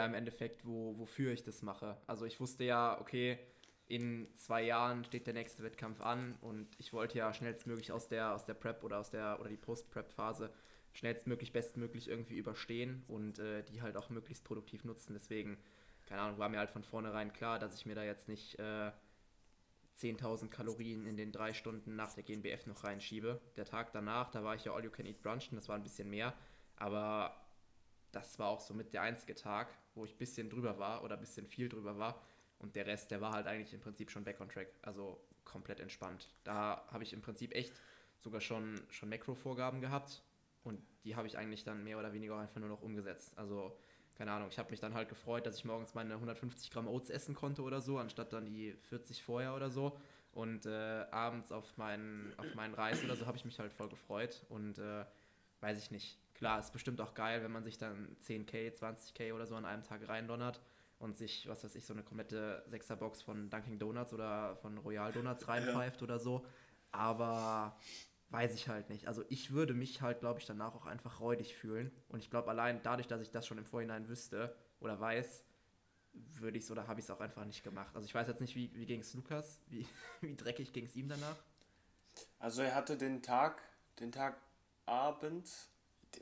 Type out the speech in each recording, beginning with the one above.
ja im Endeffekt, wo, wofür ich das mache. Also ich wusste ja, okay, in zwei Jahren steht der nächste Wettkampf an und ich wollte ja schnellstmöglich aus der, aus der Prep oder aus der oder die Post-Prep-Phase schnellstmöglich, bestmöglich irgendwie überstehen und äh, die halt auch möglichst produktiv nutzen. Deswegen, keine Ahnung, war mir halt von vornherein klar, dass ich mir da jetzt nicht äh, 10.000 Kalorien in den drei Stunden nach der GNBF noch reinschiebe. Der Tag danach, da war ich ja All You Can Eat Brunchen, das war ein bisschen mehr, aber das war auch somit der einzige Tag, wo ich ein bisschen drüber war oder ein bisschen viel drüber war. Und der Rest, der war halt eigentlich im Prinzip schon back on track, also komplett entspannt. Da habe ich im Prinzip echt sogar schon, schon Makro-Vorgaben gehabt und die habe ich eigentlich dann mehr oder weniger einfach nur noch umgesetzt. Also keine Ahnung, ich habe mich dann halt gefreut, dass ich morgens meine 150 Gramm Oats essen konnte oder so, anstatt dann die 40 vorher oder so. Und äh, abends auf meinen, auf meinen Reis oder so habe ich mich halt voll gefreut. Und äh, weiß ich nicht. Klar, ist bestimmt auch geil, wenn man sich dann 10k, 20k oder so an einem Tag reindonnert und sich, was weiß ich, so eine komplette Sechserbox von Dunkin' Donuts oder von Royal Donuts reinpfeift ja. oder so. Aber weiß ich halt nicht. Also ich würde mich halt, glaube ich, danach auch einfach räudig fühlen. Und ich glaube, allein dadurch, dass ich das schon im Vorhinein wüsste oder weiß, würde ich es oder habe ich es auch einfach nicht gemacht. Also ich weiß jetzt nicht, wie, wie ging es Lukas? Wie, wie dreckig ging es ihm danach? Also er hatte den Tag, den Tag Abend,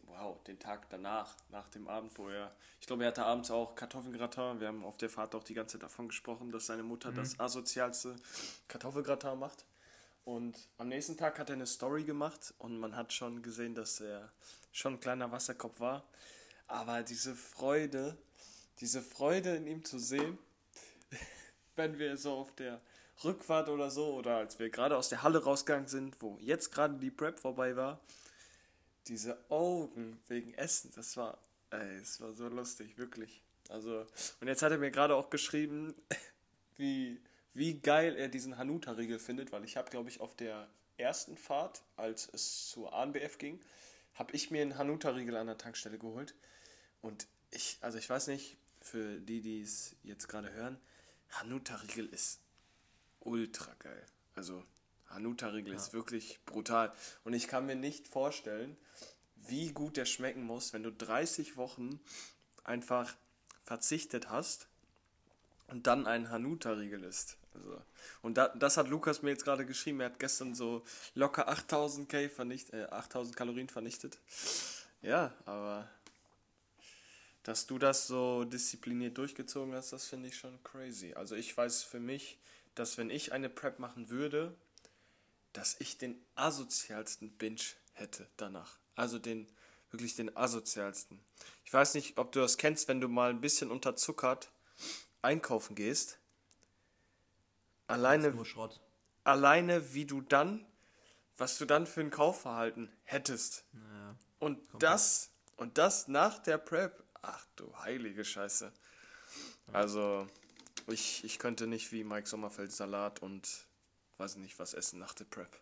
wow, den Tag danach, nach dem Abend, wo er, ich glaube, er hatte abends auch Kartoffelgratin. Wir haben auf der Fahrt auch die ganze Zeit davon gesprochen, dass seine Mutter mhm. das asozialste Kartoffelgratin macht. Und am nächsten Tag hat er eine Story gemacht und man hat schon gesehen, dass er schon ein kleiner Wasserkopf war. Aber diese Freude, diese Freude in ihm zu sehen, wenn wir so auf der Rückfahrt oder so, oder als wir gerade aus der Halle rausgegangen sind, wo jetzt gerade die Prep vorbei war, diese Augen wegen Essen, das war, ey, es war so lustig, wirklich. Also, und jetzt hat er mir gerade auch geschrieben, wie wie geil er diesen Hanuta-Riegel findet, weil ich habe, glaube ich, auf der ersten Fahrt, als es zur ANBF ging, habe ich mir einen Hanuta-Riegel an der Tankstelle geholt. Und ich, also ich weiß nicht, für die, die es jetzt gerade hören, Hanuta-Riegel ist ultra geil. Also Hanuta-Riegel ja. ist wirklich brutal. Und ich kann mir nicht vorstellen, wie gut der schmecken muss, wenn du 30 Wochen einfach verzichtet hast und dann einen Hanuta-Riegel isst. Also, und da, das hat Lukas mir jetzt gerade geschrieben. Er hat gestern so locker 8000 K vernichtet, äh, 8000 Kalorien vernichtet. Ja, aber dass du das so diszipliniert durchgezogen hast, das finde ich schon crazy. Also ich weiß für mich, dass wenn ich eine Prep machen würde, dass ich den asozialsten Binge hätte danach. Also den wirklich den asozialsten. Ich weiß nicht, ob du das kennst, wenn du mal ein bisschen unterzuckert einkaufen gehst Alleine, alleine wie du dann, was du dann für ein Kaufverhalten hättest. Naja, und das, und das nach der Prep. Ach du heilige Scheiße. Also, ich, ich könnte nicht wie Mike Sommerfeld Salat und weiß nicht was essen nach der Prep.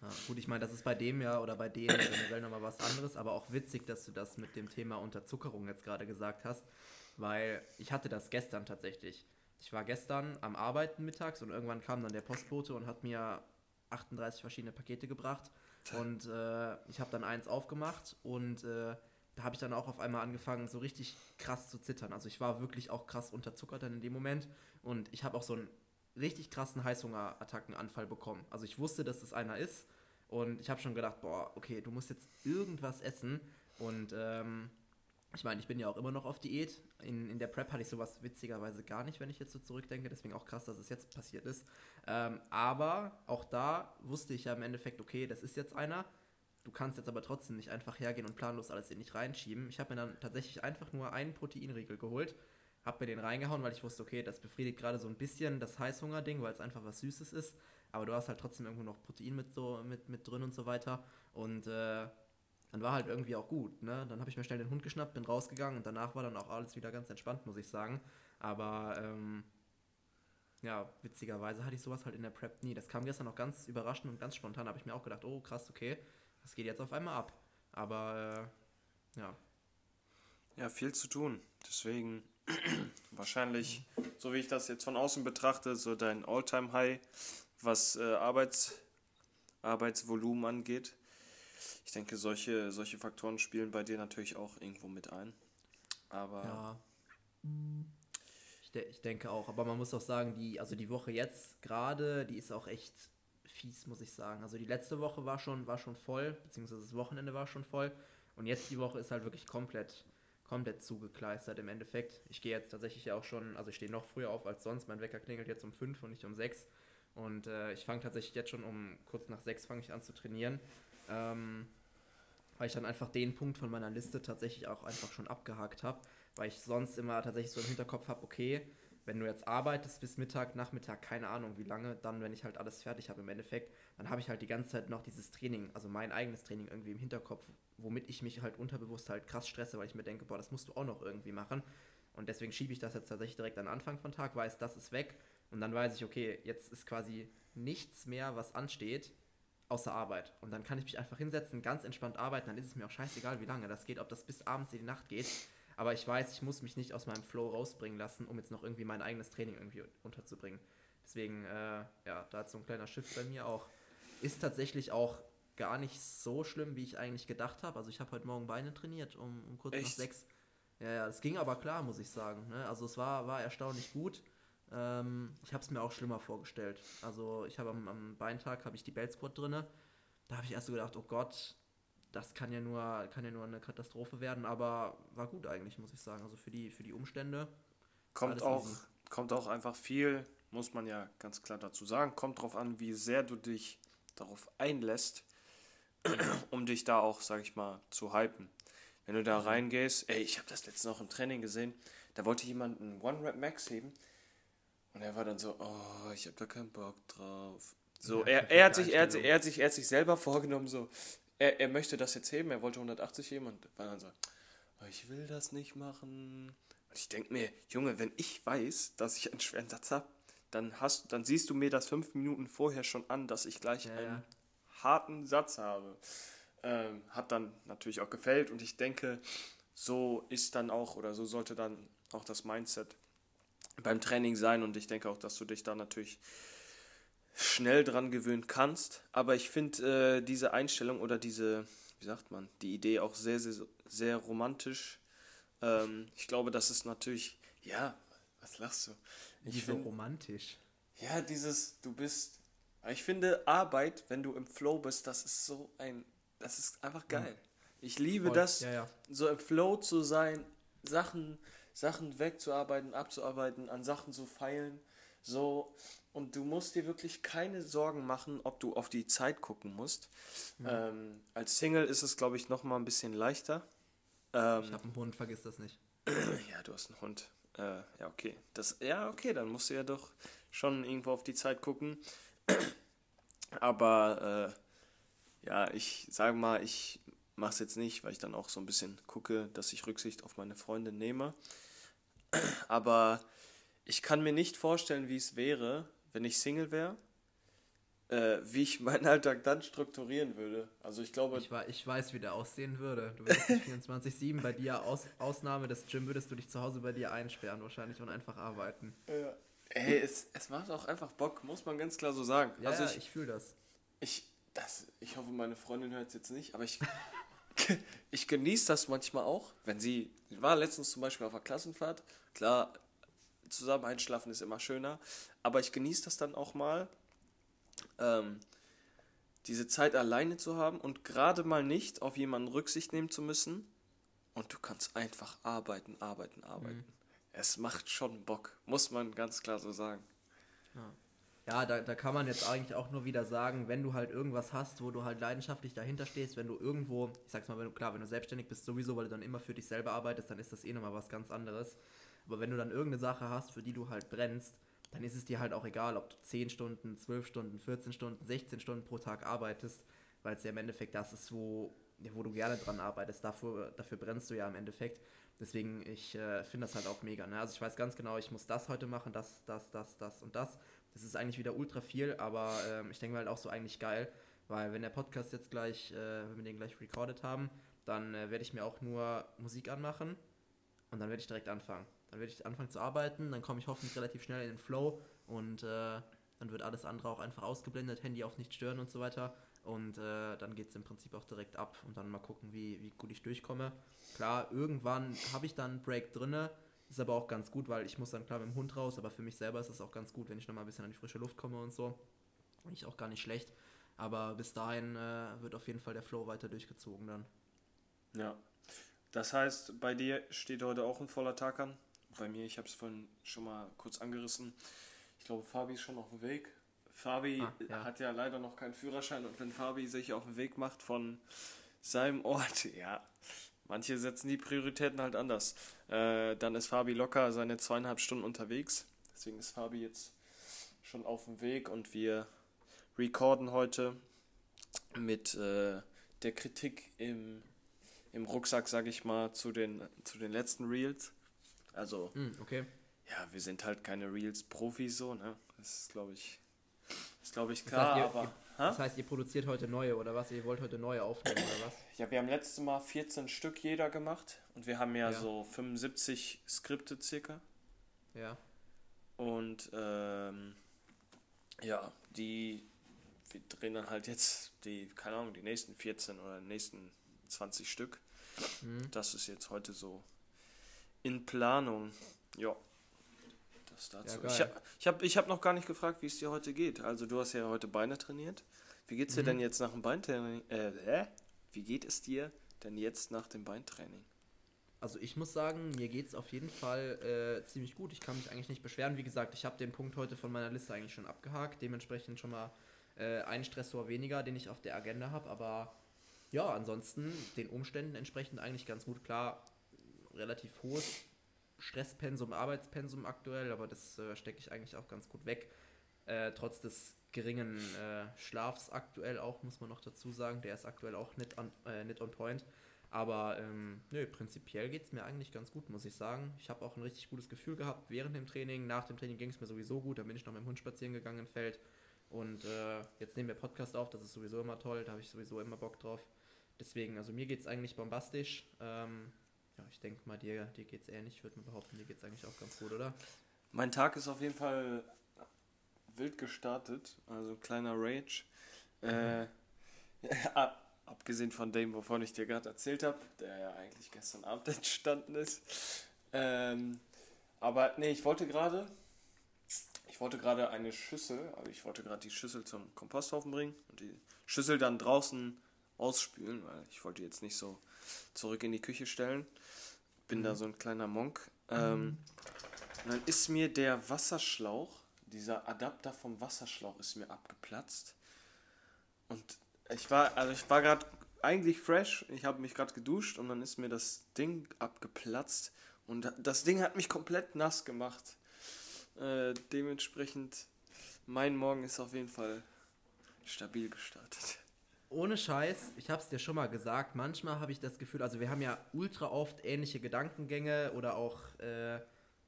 Ja, gut, ich meine, das ist bei dem ja oder bei denen generell nochmal was anderes, aber auch witzig, dass du das mit dem Thema Unterzuckerung jetzt gerade gesagt hast, weil ich hatte das gestern tatsächlich ich war gestern am Arbeiten mittags und irgendwann kam dann der Postbote und hat mir 38 verschiedene Pakete gebracht. Und äh, ich habe dann eins aufgemacht und äh, da habe ich dann auch auf einmal angefangen, so richtig krass zu zittern. Also ich war wirklich auch krass unterzuckert dann in dem Moment und ich habe auch so einen richtig krassen Heißhungerattackenanfall bekommen. Also ich wusste, dass das einer ist und ich habe schon gedacht, boah, okay, du musst jetzt irgendwas essen und ähm, ich meine, ich bin ja auch immer noch auf Diät. In, in der Prep hatte ich sowas witzigerweise gar nicht, wenn ich jetzt so zurückdenke. Deswegen auch krass, dass es jetzt passiert ist. Ähm, aber auch da wusste ich ja im Endeffekt, okay, das ist jetzt einer. Du kannst jetzt aber trotzdem nicht einfach hergehen und planlos alles in dich reinschieben. Ich habe mir dann tatsächlich einfach nur einen Proteinriegel geholt, habe mir den reingehauen, weil ich wusste, okay, das befriedigt gerade so ein bisschen das Heißhunger-Ding, weil es einfach was Süßes ist. Aber du hast halt trotzdem irgendwo noch Protein mit, so, mit, mit drin und so weiter. Und äh, dann war halt irgendwie auch gut. Ne? Dann habe ich mir schnell den Hund geschnappt, bin rausgegangen und danach war dann auch alles wieder ganz entspannt, muss ich sagen. Aber ähm, ja, witzigerweise hatte ich sowas halt in der Prep nie. Das kam gestern noch ganz überraschend und ganz spontan. Da habe ich mir auch gedacht, oh krass, okay, das geht jetzt auf einmal ab. Aber äh, ja. Ja, viel zu tun. Deswegen wahrscheinlich, so wie ich das jetzt von außen betrachte, so dein All-Time-High, was äh, Arbeits, Arbeitsvolumen angeht. Ich denke, solche, solche Faktoren spielen bei dir natürlich auch irgendwo mit ein. Aber. Ja, Ich, de ich denke auch, aber man muss auch sagen, die, also die Woche jetzt gerade, die ist auch echt fies, muss ich sagen. Also die letzte Woche war schon, war schon voll, beziehungsweise das Wochenende war schon voll. Und jetzt die Woche ist halt wirklich komplett, komplett zugekleistert im Endeffekt. Ich gehe jetzt tatsächlich auch schon, also ich stehe noch früher auf als sonst. Mein Wecker klingelt jetzt um 5 und nicht um 6. Und äh, ich fange tatsächlich jetzt schon um kurz nach 6 fange ich an zu trainieren. Ähm, weil ich dann einfach den Punkt von meiner Liste tatsächlich auch einfach schon abgehakt habe, weil ich sonst immer tatsächlich so im Hinterkopf habe, okay, wenn du jetzt arbeitest bis Mittag, Nachmittag, keine Ahnung wie lange, dann, wenn ich halt alles fertig habe im Endeffekt, dann habe ich halt die ganze Zeit noch dieses Training, also mein eigenes Training irgendwie im Hinterkopf, womit ich mich halt unterbewusst halt krass stresse, weil ich mir denke, boah, das musst du auch noch irgendwie machen. Und deswegen schiebe ich das jetzt tatsächlich direkt an Anfang von Tag, weiß, das ist weg. Und dann weiß ich, okay, jetzt ist quasi nichts mehr, was ansteht außer Arbeit. Und dann kann ich mich einfach hinsetzen, ganz entspannt arbeiten. Dann ist es mir auch scheißegal, wie lange das geht, ob das bis abends in die Nacht geht. Aber ich weiß, ich muss mich nicht aus meinem Flow rausbringen lassen, um jetzt noch irgendwie mein eigenes Training irgendwie unterzubringen. Deswegen, äh, ja, da hat so ein kleiner Shift bei mir auch. Ist tatsächlich auch gar nicht so schlimm, wie ich eigentlich gedacht habe. Also ich habe heute Morgen Beine trainiert, um, um kurz Echt? nach sechs. Ja, ja, es ging aber klar, muss ich sagen. Ne? Also es war, war erstaunlich gut. Ähm, ich habe es mir auch schlimmer vorgestellt. Also ich habe am, am Beintag habe ich die Belt Squad drinne. Da habe ich erst so gedacht, oh Gott, das kann ja nur kann ja nur eine Katastrophe werden, aber war gut eigentlich, muss ich sagen. Also für die für die Umstände kommt auch easy. kommt auch einfach viel, muss man ja ganz klar dazu sagen, kommt drauf an, wie sehr du dich darauf einlässt, um dich da auch, sag ich mal, zu hypen. Wenn du da mhm. reingehst, ey, ich habe das letzte noch im Training gesehen, da wollte jemand einen One Rep Max heben und er war dann so, oh, ich habe da keinen Bock drauf. So, ja, er, er, hat sich, er, hat, er, hat sich, er hat sich selber vorgenommen, so, er, er möchte das jetzt heben, er wollte 180 heben und war dann so, oh, ich will das nicht machen. Und ich denke mir, Junge, wenn ich weiß, dass ich einen schweren Satz habe, dann, hast, dann siehst du mir das fünf Minuten vorher schon an, dass ich gleich ja, einen ja. Harten Satz habe. Ähm, hat dann natürlich auch gefällt und ich denke, so ist dann auch oder so sollte dann auch das Mindset beim Training sein und ich denke auch, dass du dich da natürlich schnell dran gewöhnen kannst. Aber ich finde äh, diese Einstellung oder diese, wie sagt man, die Idee auch sehr, sehr, sehr romantisch. Ähm, ich glaube, das ist natürlich, ja, was lachst du? Ich finde romantisch. Ja, dieses, du bist, ich finde Arbeit, wenn du im Flow bist, das ist so ein, das ist einfach geil. Mhm. Ich liebe Voll. das, ja, ja. so im Flow zu sein, Sachen Sachen wegzuarbeiten, abzuarbeiten, an Sachen zu feilen. So, und du musst dir wirklich keine Sorgen machen, ob du auf die Zeit gucken musst. Ja. Ähm, als Single ist es, glaube ich, noch mal ein bisschen leichter. Ähm, ich habe einen Hund, vergiss das nicht. ja, du hast einen Hund. Äh, ja, okay. Das, ja, okay, dann musst du ja doch schon irgendwo auf die Zeit gucken. Aber äh, ja, ich sage mal, ich mache es jetzt nicht, weil ich dann auch so ein bisschen gucke, dass ich Rücksicht auf meine Freunde nehme. Aber ich kann mir nicht vorstellen, wie es wäre, wenn ich Single wäre, äh, wie ich meinen Alltag dann strukturieren würde. Also ich glaube. Ich, ich weiß, wie der aussehen würde. Du würdest dich 24-7 bei dir, aus, Ausnahme des Gym, würdest du dich zu Hause bei dir einsperren wahrscheinlich und einfach arbeiten. Ja. Ey, es, es macht auch einfach Bock, muss man ganz klar so sagen. Ja, also ich, ich fühle das. Ich, das. Ich hoffe, meine Freundin hört es jetzt nicht, aber ich, ich genieße das manchmal auch, wenn sie, sie war letztens zum Beispiel auf einer Klassenfahrt, klar, zusammen einschlafen ist immer schöner, aber ich genieße das dann auch mal, ähm, diese Zeit alleine zu haben und gerade mal nicht auf jemanden Rücksicht nehmen zu müssen und du kannst einfach arbeiten, arbeiten, arbeiten. Mhm. Es macht schon Bock, muss man ganz klar so sagen. Ja ja, da, da kann man jetzt eigentlich auch nur wieder sagen, wenn du halt irgendwas hast, wo du halt leidenschaftlich dahinter stehst, wenn du irgendwo, ich sag's mal, wenn du, klar, wenn du selbstständig bist sowieso, weil du dann immer für dich selber arbeitest, dann ist das eh nochmal was ganz anderes. Aber wenn du dann irgendeine Sache hast, für die du halt brennst, dann ist es dir halt auch egal, ob du 10 Stunden, 12 Stunden, 14 Stunden, 16 Stunden pro Tag arbeitest, weil es ja im Endeffekt das ist, wo, wo du gerne dran arbeitest. Dafür, dafür brennst du ja im Endeffekt. Deswegen, ich äh, finde das halt auch mega. Ne? Also ich weiß ganz genau, ich muss das heute machen, das, das, das, das und das. Das ist eigentlich wieder ultra viel, aber ähm, ich denke mal halt auch so eigentlich geil, weil wenn der Podcast jetzt gleich, äh, wenn wir den gleich recorded haben, dann äh, werde ich mir auch nur Musik anmachen und dann werde ich direkt anfangen. Dann werde ich anfangen zu arbeiten, dann komme ich hoffentlich relativ schnell in den Flow und äh, dann wird alles andere auch einfach ausgeblendet, Handy auf nicht stören und so weiter. Und äh, dann geht es im Prinzip auch direkt ab und dann mal gucken, wie, wie gut ich durchkomme. Klar, irgendwann habe ich dann einen Break drinne, Ist aber auch ganz gut, weil ich muss dann klar mit dem Hund raus, aber für mich selber ist es auch ganz gut, wenn ich nochmal ein bisschen an die frische Luft komme und so. Und ich auch gar nicht schlecht. Aber bis dahin äh, wird auf jeden Fall der Flow weiter durchgezogen dann. Ja. Das heißt, bei dir steht heute auch ein voller Tag an. Bei mir, ich habe es vorhin schon mal kurz angerissen. Ich glaube, Fabi ist schon auf dem Weg. Fabi ah, ja. hat ja leider noch keinen Führerschein und wenn Fabi sich auf den Weg macht von seinem Ort, ja, manche setzen die Prioritäten halt anders. Äh, dann ist Fabi locker seine zweieinhalb Stunden unterwegs. Deswegen ist Fabi jetzt schon auf dem Weg und wir recorden heute mit äh, der Kritik im, im Rucksack, sag ich mal, zu den, zu den letzten Reels. Also, mm, okay. Ja, wir sind halt keine Reels-Profis so, ne? Das ist, glaube ich, ist, glaube ich, klar, das heißt, ihr, aber. Ihr, das heißt, ihr produziert heute neue oder was? Ihr wollt heute neue aufnehmen oder was? Ja, wir haben letztes Mal 14 Stück jeder gemacht und wir haben ja, ja. so 75 Skripte circa. Ja. Und ähm, ja, die wir drehen dann halt jetzt die, keine Ahnung, die nächsten 14 oder nächsten 20 Stück. Mhm. Das ist jetzt heute so in Planung. Ja. Das dazu. Ja, ich habe ich hab, ich hab noch gar nicht gefragt, wie es dir heute geht. Also du hast ja heute Beine trainiert. Wie geht's dir mhm. denn jetzt nach dem Beintraining? Äh, äh? Wie geht es dir denn jetzt nach dem Beintraining? Also ich muss sagen, mir geht es auf jeden Fall äh, ziemlich gut. Ich kann mich eigentlich nicht beschweren. Wie gesagt, ich habe den Punkt heute von meiner Liste eigentlich schon abgehakt. Dementsprechend schon mal äh, ein Stressor weniger, den ich auf der Agenda habe. Aber ja, ansonsten den Umständen entsprechend eigentlich ganz gut. Klar, relativ hohes Stresspensum, Arbeitspensum aktuell, aber das äh, stecke ich eigentlich auch ganz gut weg. Äh, trotz des geringen äh, Schlafs aktuell auch, muss man noch dazu sagen. Der ist aktuell auch nicht on, äh, nicht on point. Aber ähm, nö, prinzipiell geht es mir eigentlich ganz gut, muss ich sagen. Ich habe auch ein richtig gutes Gefühl gehabt während dem Training. Nach dem Training ging es mir sowieso gut. Dann bin ich noch mit dem Hund spazieren gegangen im Feld. Und äh, jetzt nehmen wir Podcast auf, das ist sowieso immer toll, da habe ich sowieso immer Bock drauf. Deswegen, also mir geht es eigentlich bombastisch. Ähm, ja, ich denke mal, dir, dir geht es ähnlich. Ich würde mal behaupten, dir geht es eigentlich auch ganz gut, oder? Mein Tag ist auf jeden Fall wild gestartet, also kleiner Rage. Äh, ja, abgesehen von dem, wovon ich dir gerade erzählt habe, der ja eigentlich gestern Abend entstanden ist. Ähm, aber nee, ich wollte gerade ich wollte gerade eine Schüssel, also ich wollte gerade die Schüssel zum Komposthaufen bringen und die Schüssel dann draußen ausspülen, weil ich wollte jetzt nicht so zurück in die Küche stellen. Bin mhm. da so ein kleiner Monk. Ähm, mhm. und dann ist mir der Wasserschlauch, dieser Adapter vom Wasserschlauch ist mir abgeplatzt. Und ich war, also ich war gerade eigentlich fresh, ich habe mich gerade geduscht und dann ist mir das Ding abgeplatzt und das Ding hat mich komplett nass gemacht. Äh, dementsprechend, mein Morgen ist auf jeden Fall stabil gestartet. Ohne Scheiß, ich hab's dir schon mal gesagt, manchmal habe ich das Gefühl, also wir haben ja ultra oft ähnliche Gedankengänge oder auch, äh,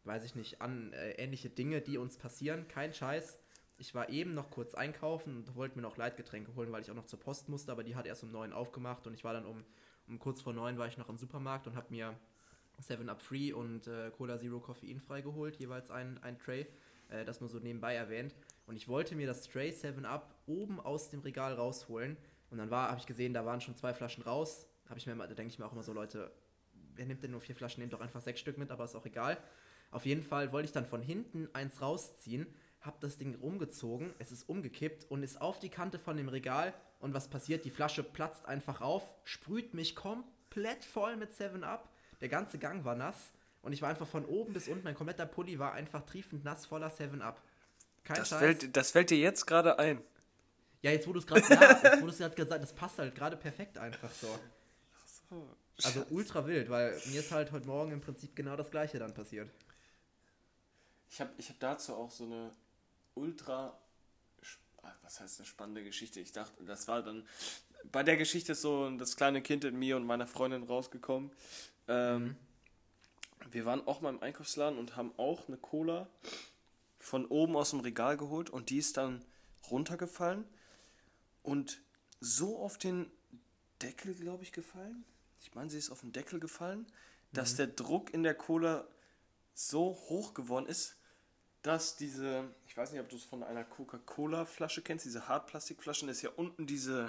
weiß ich nicht, an äh, ähnliche Dinge, die uns passieren. Kein Scheiß. Ich war eben noch kurz einkaufen und wollte mir noch Leitgetränke holen, weil ich auch noch zur Post musste, aber die hat erst um neun aufgemacht und ich war dann um, um kurz vor neun war ich noch im Supermarkt und habe mir 7-Up Free und äh, Cola Zero koffeinfrei geholt, jeweils ein, ein Tray. Äh, das nur so nebenbei erwähnt. Und ich wollte mir das Tray 7-Up oben aus dem Regal rausholen. Und dann habe ich gesehen, da waren schon zwei Flaschen raus. Habe ich mir da denke ich mir auch immer so, Leute, wer nimmt denn nur vier Flaschen? Nehmt doch einfach sechs Stück mit, aber ist auch egal. Auf jeden Fall wollte ich dann von hinten eins rausziehen, habe das Ding rumgezogen, es ist umgekippt und ist auf die Kante von dem Regal. Und was passiert? Die Flasche platzt einfach auf, sprüht mich komplett voll mit 7-Up der ganze Gang war nass und ich war einfach von oben bis unten, mein kompletter Pulli war einfach triefend nass voller 7-Up. Kein das Scheiß. Fällt, das fällt dir jetzt gerade ein. Ja, jetzt wo du es gerade ja, jetzt gesagt das passt halt gerade perfekt einfach so. Ach so. Also ultra wild, weil mir ist halt heute Morgen im Prinzip genau das gleiche dann passiert. Ich habe ich hab dazu auch so eine ultra, ah, was heißt eine spannende Geschichte. Ich dachte, das war dann, bei der Geschichte ist so das kleine Kind in mir und meiner Freundin rausgekommen. Ähm, mhm. Wir waren auch mal im Einkaufsladen und haben auch eine Cola von oben aus dem Regal geholt und die ist dann runtergefallen und so auf den Deckel, glaube ich, gefallen. Ich meine, sie ist auf den Deckel gefallen, dass mhm. der Druck in der Cola so hoch geworden ist, dass diese, ich weiß nicht, ob du es von einer Coca-Cola-Flasche kennst, diese Hartplastikflaschen, ist ja unten diese,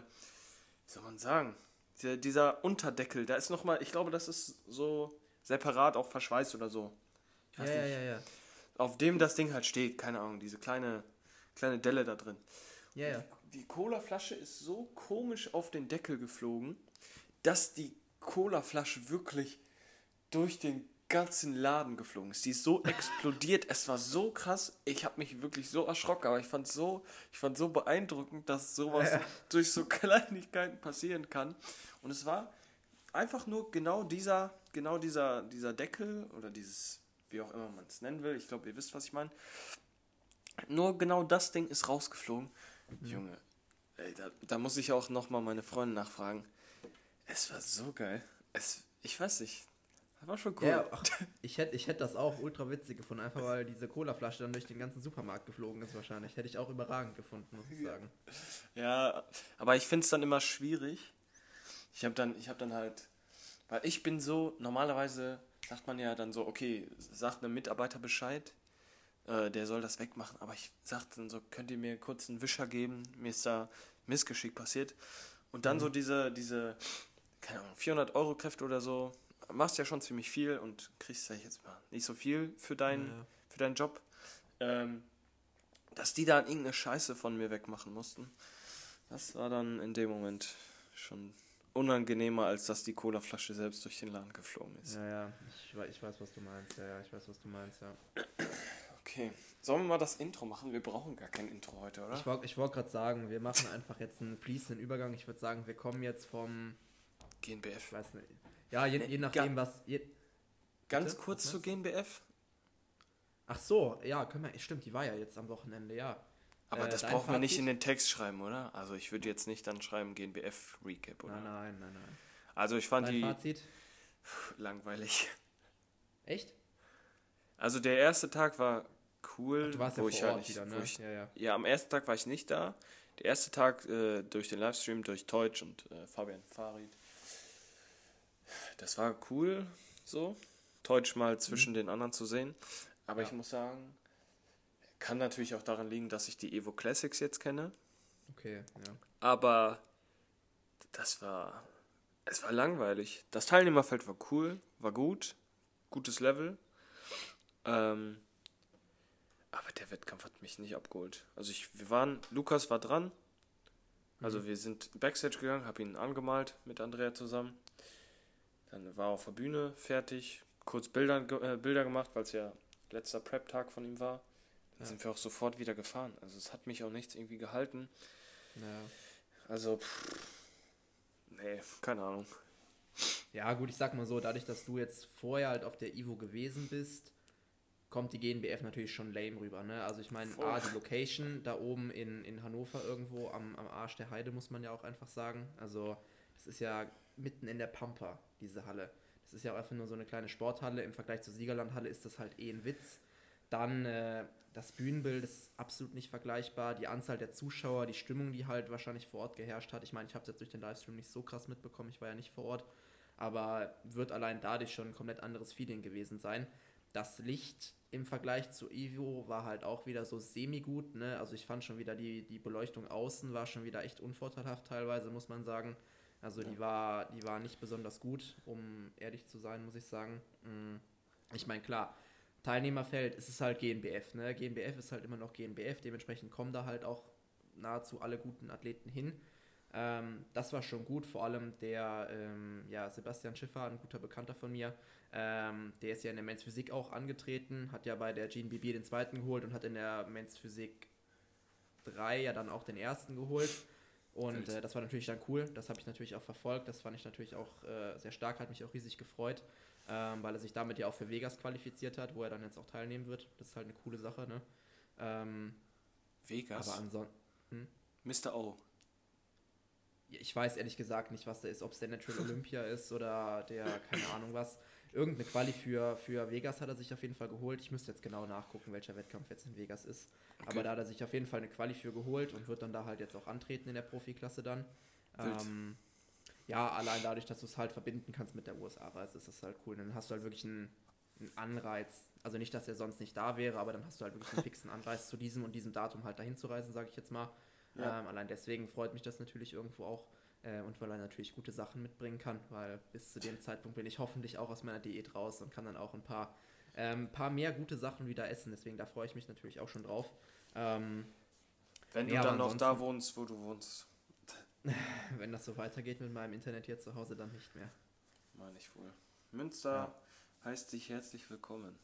wie soll man sagen, der, dieser Unterdeckel, da ist nochmal, ich glaube, das ist so separat auch verschweißt oder so. Ja, ja, ja, ja. Auf dem das Ding halt steht, keine Ahnung, diese kleine, kleine Delle da drin. Ja, ja. Die Colaflasche ist so komisch auf den Deckel geflogen, dass die Colaflasche wirklich durch den ganzen Laden geflogen ist. Die ist so explodiert. es war so krass. Ich habe mich wirklich so erschrocken, aber ich fand so, ich fand so beeindruckend, dass sowas ja. durch so Kleinigkeiten passieren kann. Und es war einfach nur genau dieser, genau dieser, dieser Deckel oder dieses, wie auch immer man es nennen will. Ich glaube, ihr wisst, was ich meine. Nur genau das Ding ist rausgeflogen. Junge, ey, da, da muss ich auch nochmal meine Freunde nachfragen. Es war so geil. Es, ich weiß nicht, das war schon cool. Ja, ach, ich hätte ich hätt das auch ultra witzig gefunden, einfach weil diese Colaflasche dann durch den ganzen Supermarkt geflogen ist wahrscheinlich. Hätte ich auch überragend gefunden, muss ich sagen. Ja, aber ich finde es dann immer schwierig. Ich habe dann, hab dann halt, weil ich bin so, normalerweise sagt man ja dann so, okay, sagt einem Mitarbeiter Bescheid, äh, der soll das wegmachen, aber ich sage dann so, könnt ihr mir kurz einen Wischer geben, mir ist da Missgeschick passiert. Und dann mhm. so diese, diese, keine Ahnung, 400 Euro Kräfte oder so, machst ja schon ziemlich viel und kriegst ja jetzt mal nicht so viel für, dein, ja. für deinen Job. Ähm, dass die da irgendeine Scheiße von mir wegmachen mussten, das war dann in dem Moment schon unangenehmer, als dass die Colaflasche selbst durch den Laden geflogen ist. Ja, ja, ich, ich weiß, was du meinst. Ja, ja, ich weiß, was du meinst, ja. Okay. Sollen wir mal das Intro machen? Wir brauchen gar kein Intro heute, oder? Ich wollte ich wollt gerade sagen, wir machen einfach jetzt einen fließenden Übergang. Ich würde sagen, wir kommen jetzt vom GNBF. Weiß nicht. Ja, je, je nachdem, was. Je, ganz bitte? kurz zu GNBF. Ach so, ja, können wir. Stimmt, die war ja jetzt am Wochenende, ja. Aber äh, das brauchen Fazit? wir nicht in den Text schreiben, oder? Also ich würde jetzt nicht dann schreiben GNBF Recap, oder? Nein, nein, nein, nein. Also ich fand dein die. Fazit? Langweilig. Echt? Also der erste Tag war cool. Ach, du warst ja vor Ort halt wieder, ne? Ich, ja, ja. ja, am ersten Tag war ich nicht da. Der erste Tag äh, durch den Livestream, durch Deutsch und äh, Fabian Farid das war cool, so. Deutsch mal zwischen mhm. den anderen zu sehen. Aber ja. ich muss sagen, kann natürlich auch daran liegen, dass ich die Evo Classics jetzt kenne. Okay, ja. Aber das war. Es war langweilig. Das Teilnehmerfeld war cool, war gut, gutes Level. Ähm, aber der Wettkampf hat mich nicht abgeholt. Also ich, wir waren, Lukas war dran. Also mhm. wir sind Backstage gegangen, habe ihn angemalt mit Andrea zusammen. Dann war er auf der Bühne fertig, kurz Bilder, äh, Bilder gemacht, weil es ja letzter Prep-Tag von ihm war. Dann ja. sind wir auch sofort wieder gefahren. Also es hat mich auch nichts irgendwie gehalten. Ja. Also, pff, nee, keine Ahnung. Ja, gut, ich sag mal so, dadurch, dass du jetzt vorher halt auf der Ivo gewesen bist, kommt die GNBF natürlich schon lame rüber. Ne? Also ich meine, A, die Location da oben in, in Hannover irgendwo am, am Arsch der Heide, muss man ja auch einfach sagen. Also das ist ja mitten in der Pampa, diese Halle. Das ist ja auch einfach nur so eine kleine Sporthalle. Im Vergleich zur Siegerlandhalle ist das halt eh ein Witz. Dann äh, das Bühnenbild ist absolut nicht vergleichbar. Die Anzahl der Zuschauer, die Stimmung, die halt wahrscheinlich vor Ort geherrscht hat. Ich meine, ich habe es jetzt durch den Livestream nicht so krass mitbekommen. Ich war ja nicht vor Ort. Aber wird allein dadurch schon ein komplett anderes Feeling gewesen sein. Das Licht im Vergleich zu Evo war halt auch wieder so semi-gut. Ne? Also ich fand schon wieder die, die Beleuchtung außen war schon wieder echt unvorteilhaft teilweise, muss man sagen. Also die war, die war nicht besonders gut, um ehrlich zu sein, muss ich sagen. Mm. Ich meine, klar, Teilnehmerfeld ist es halt GNBF, ne? GNBF ist halt immer noch GNBF, dementsprechend kommen da halt auch nahezu alle guten Athleten hin. Ähm, das war schon gut, vor allem der ähm, ja, Sebastian Schiffer, ein guter Bekannter von mir, ähm, der ist ja in der Men's Physik auch angetreten, hat ja bei der GNBB den zweiten geholt und hat in der Men's Physik 3 ja dann auch den ersten geholt. Und äh, das war natürlich dann cool. Das habe ich natürlich auch verfolgt. Das fand ich natürlich auch äh, sehr stark, hat mich auch riesig gefreut, ähm, weil er sich damit ja auch für Vegas qualifiziert hat, wo er dann jetzt auch teilnehmen wird. Das ist halt eine coole Sache, ne? Ähm, Vegas? Aber ansonsten. Hm? Mr. O. Ich weiß ehrlich gesagt nicht, was der ist, ob es der Natural Olympia ist oder der, keine Ahnung was irgendeine Quali für, für Vegas hat er sich auf jeden Fall geholt. Ich müsste jetzt genau nachgucken, welcher Wettkampf jetzt in Vegas ist. Okay. Aber da hat er sich auf jeden Fall eine Quali für geholt und wird dann da halt jetzt auch antreten in der Profiklasse dann. Ähm, ja, allein dadurch, dass du es halt verbinden kannst mit der USA-Reise, ist das halt cool. Dann hast du halt wirklich einen, einen, Anreiz. Also nicht, dass er sonst nicht da wäre, aber dann hast du halt wirklich einen fixen Anreiz zu diesem und diesem Datum halt dahin zu reisen, sage ich jetzt mal. Ja. Ähm, allein deswegen freut mich das natürlich irgendwo auch. Äh, und weil er natürlich gute Sachen mitbringen kann, weil bis zu dem Zeitpunkt bin ich hoffentlich auch aus meiner Diät raus und kann dann auch ein paar ähm, paar mehr gute Sachen wieder essen. Deswegen da freue ich mich natürlich auch schon drauf. Ähm, Wenn du dann noch da wohnst, wo du wohnst, wenn das so weitergeht mit meinem Internet hier zu Hause, dann nicht mehr. meine ich wohl. Münster Ja. heißt dich herzlich willkommen.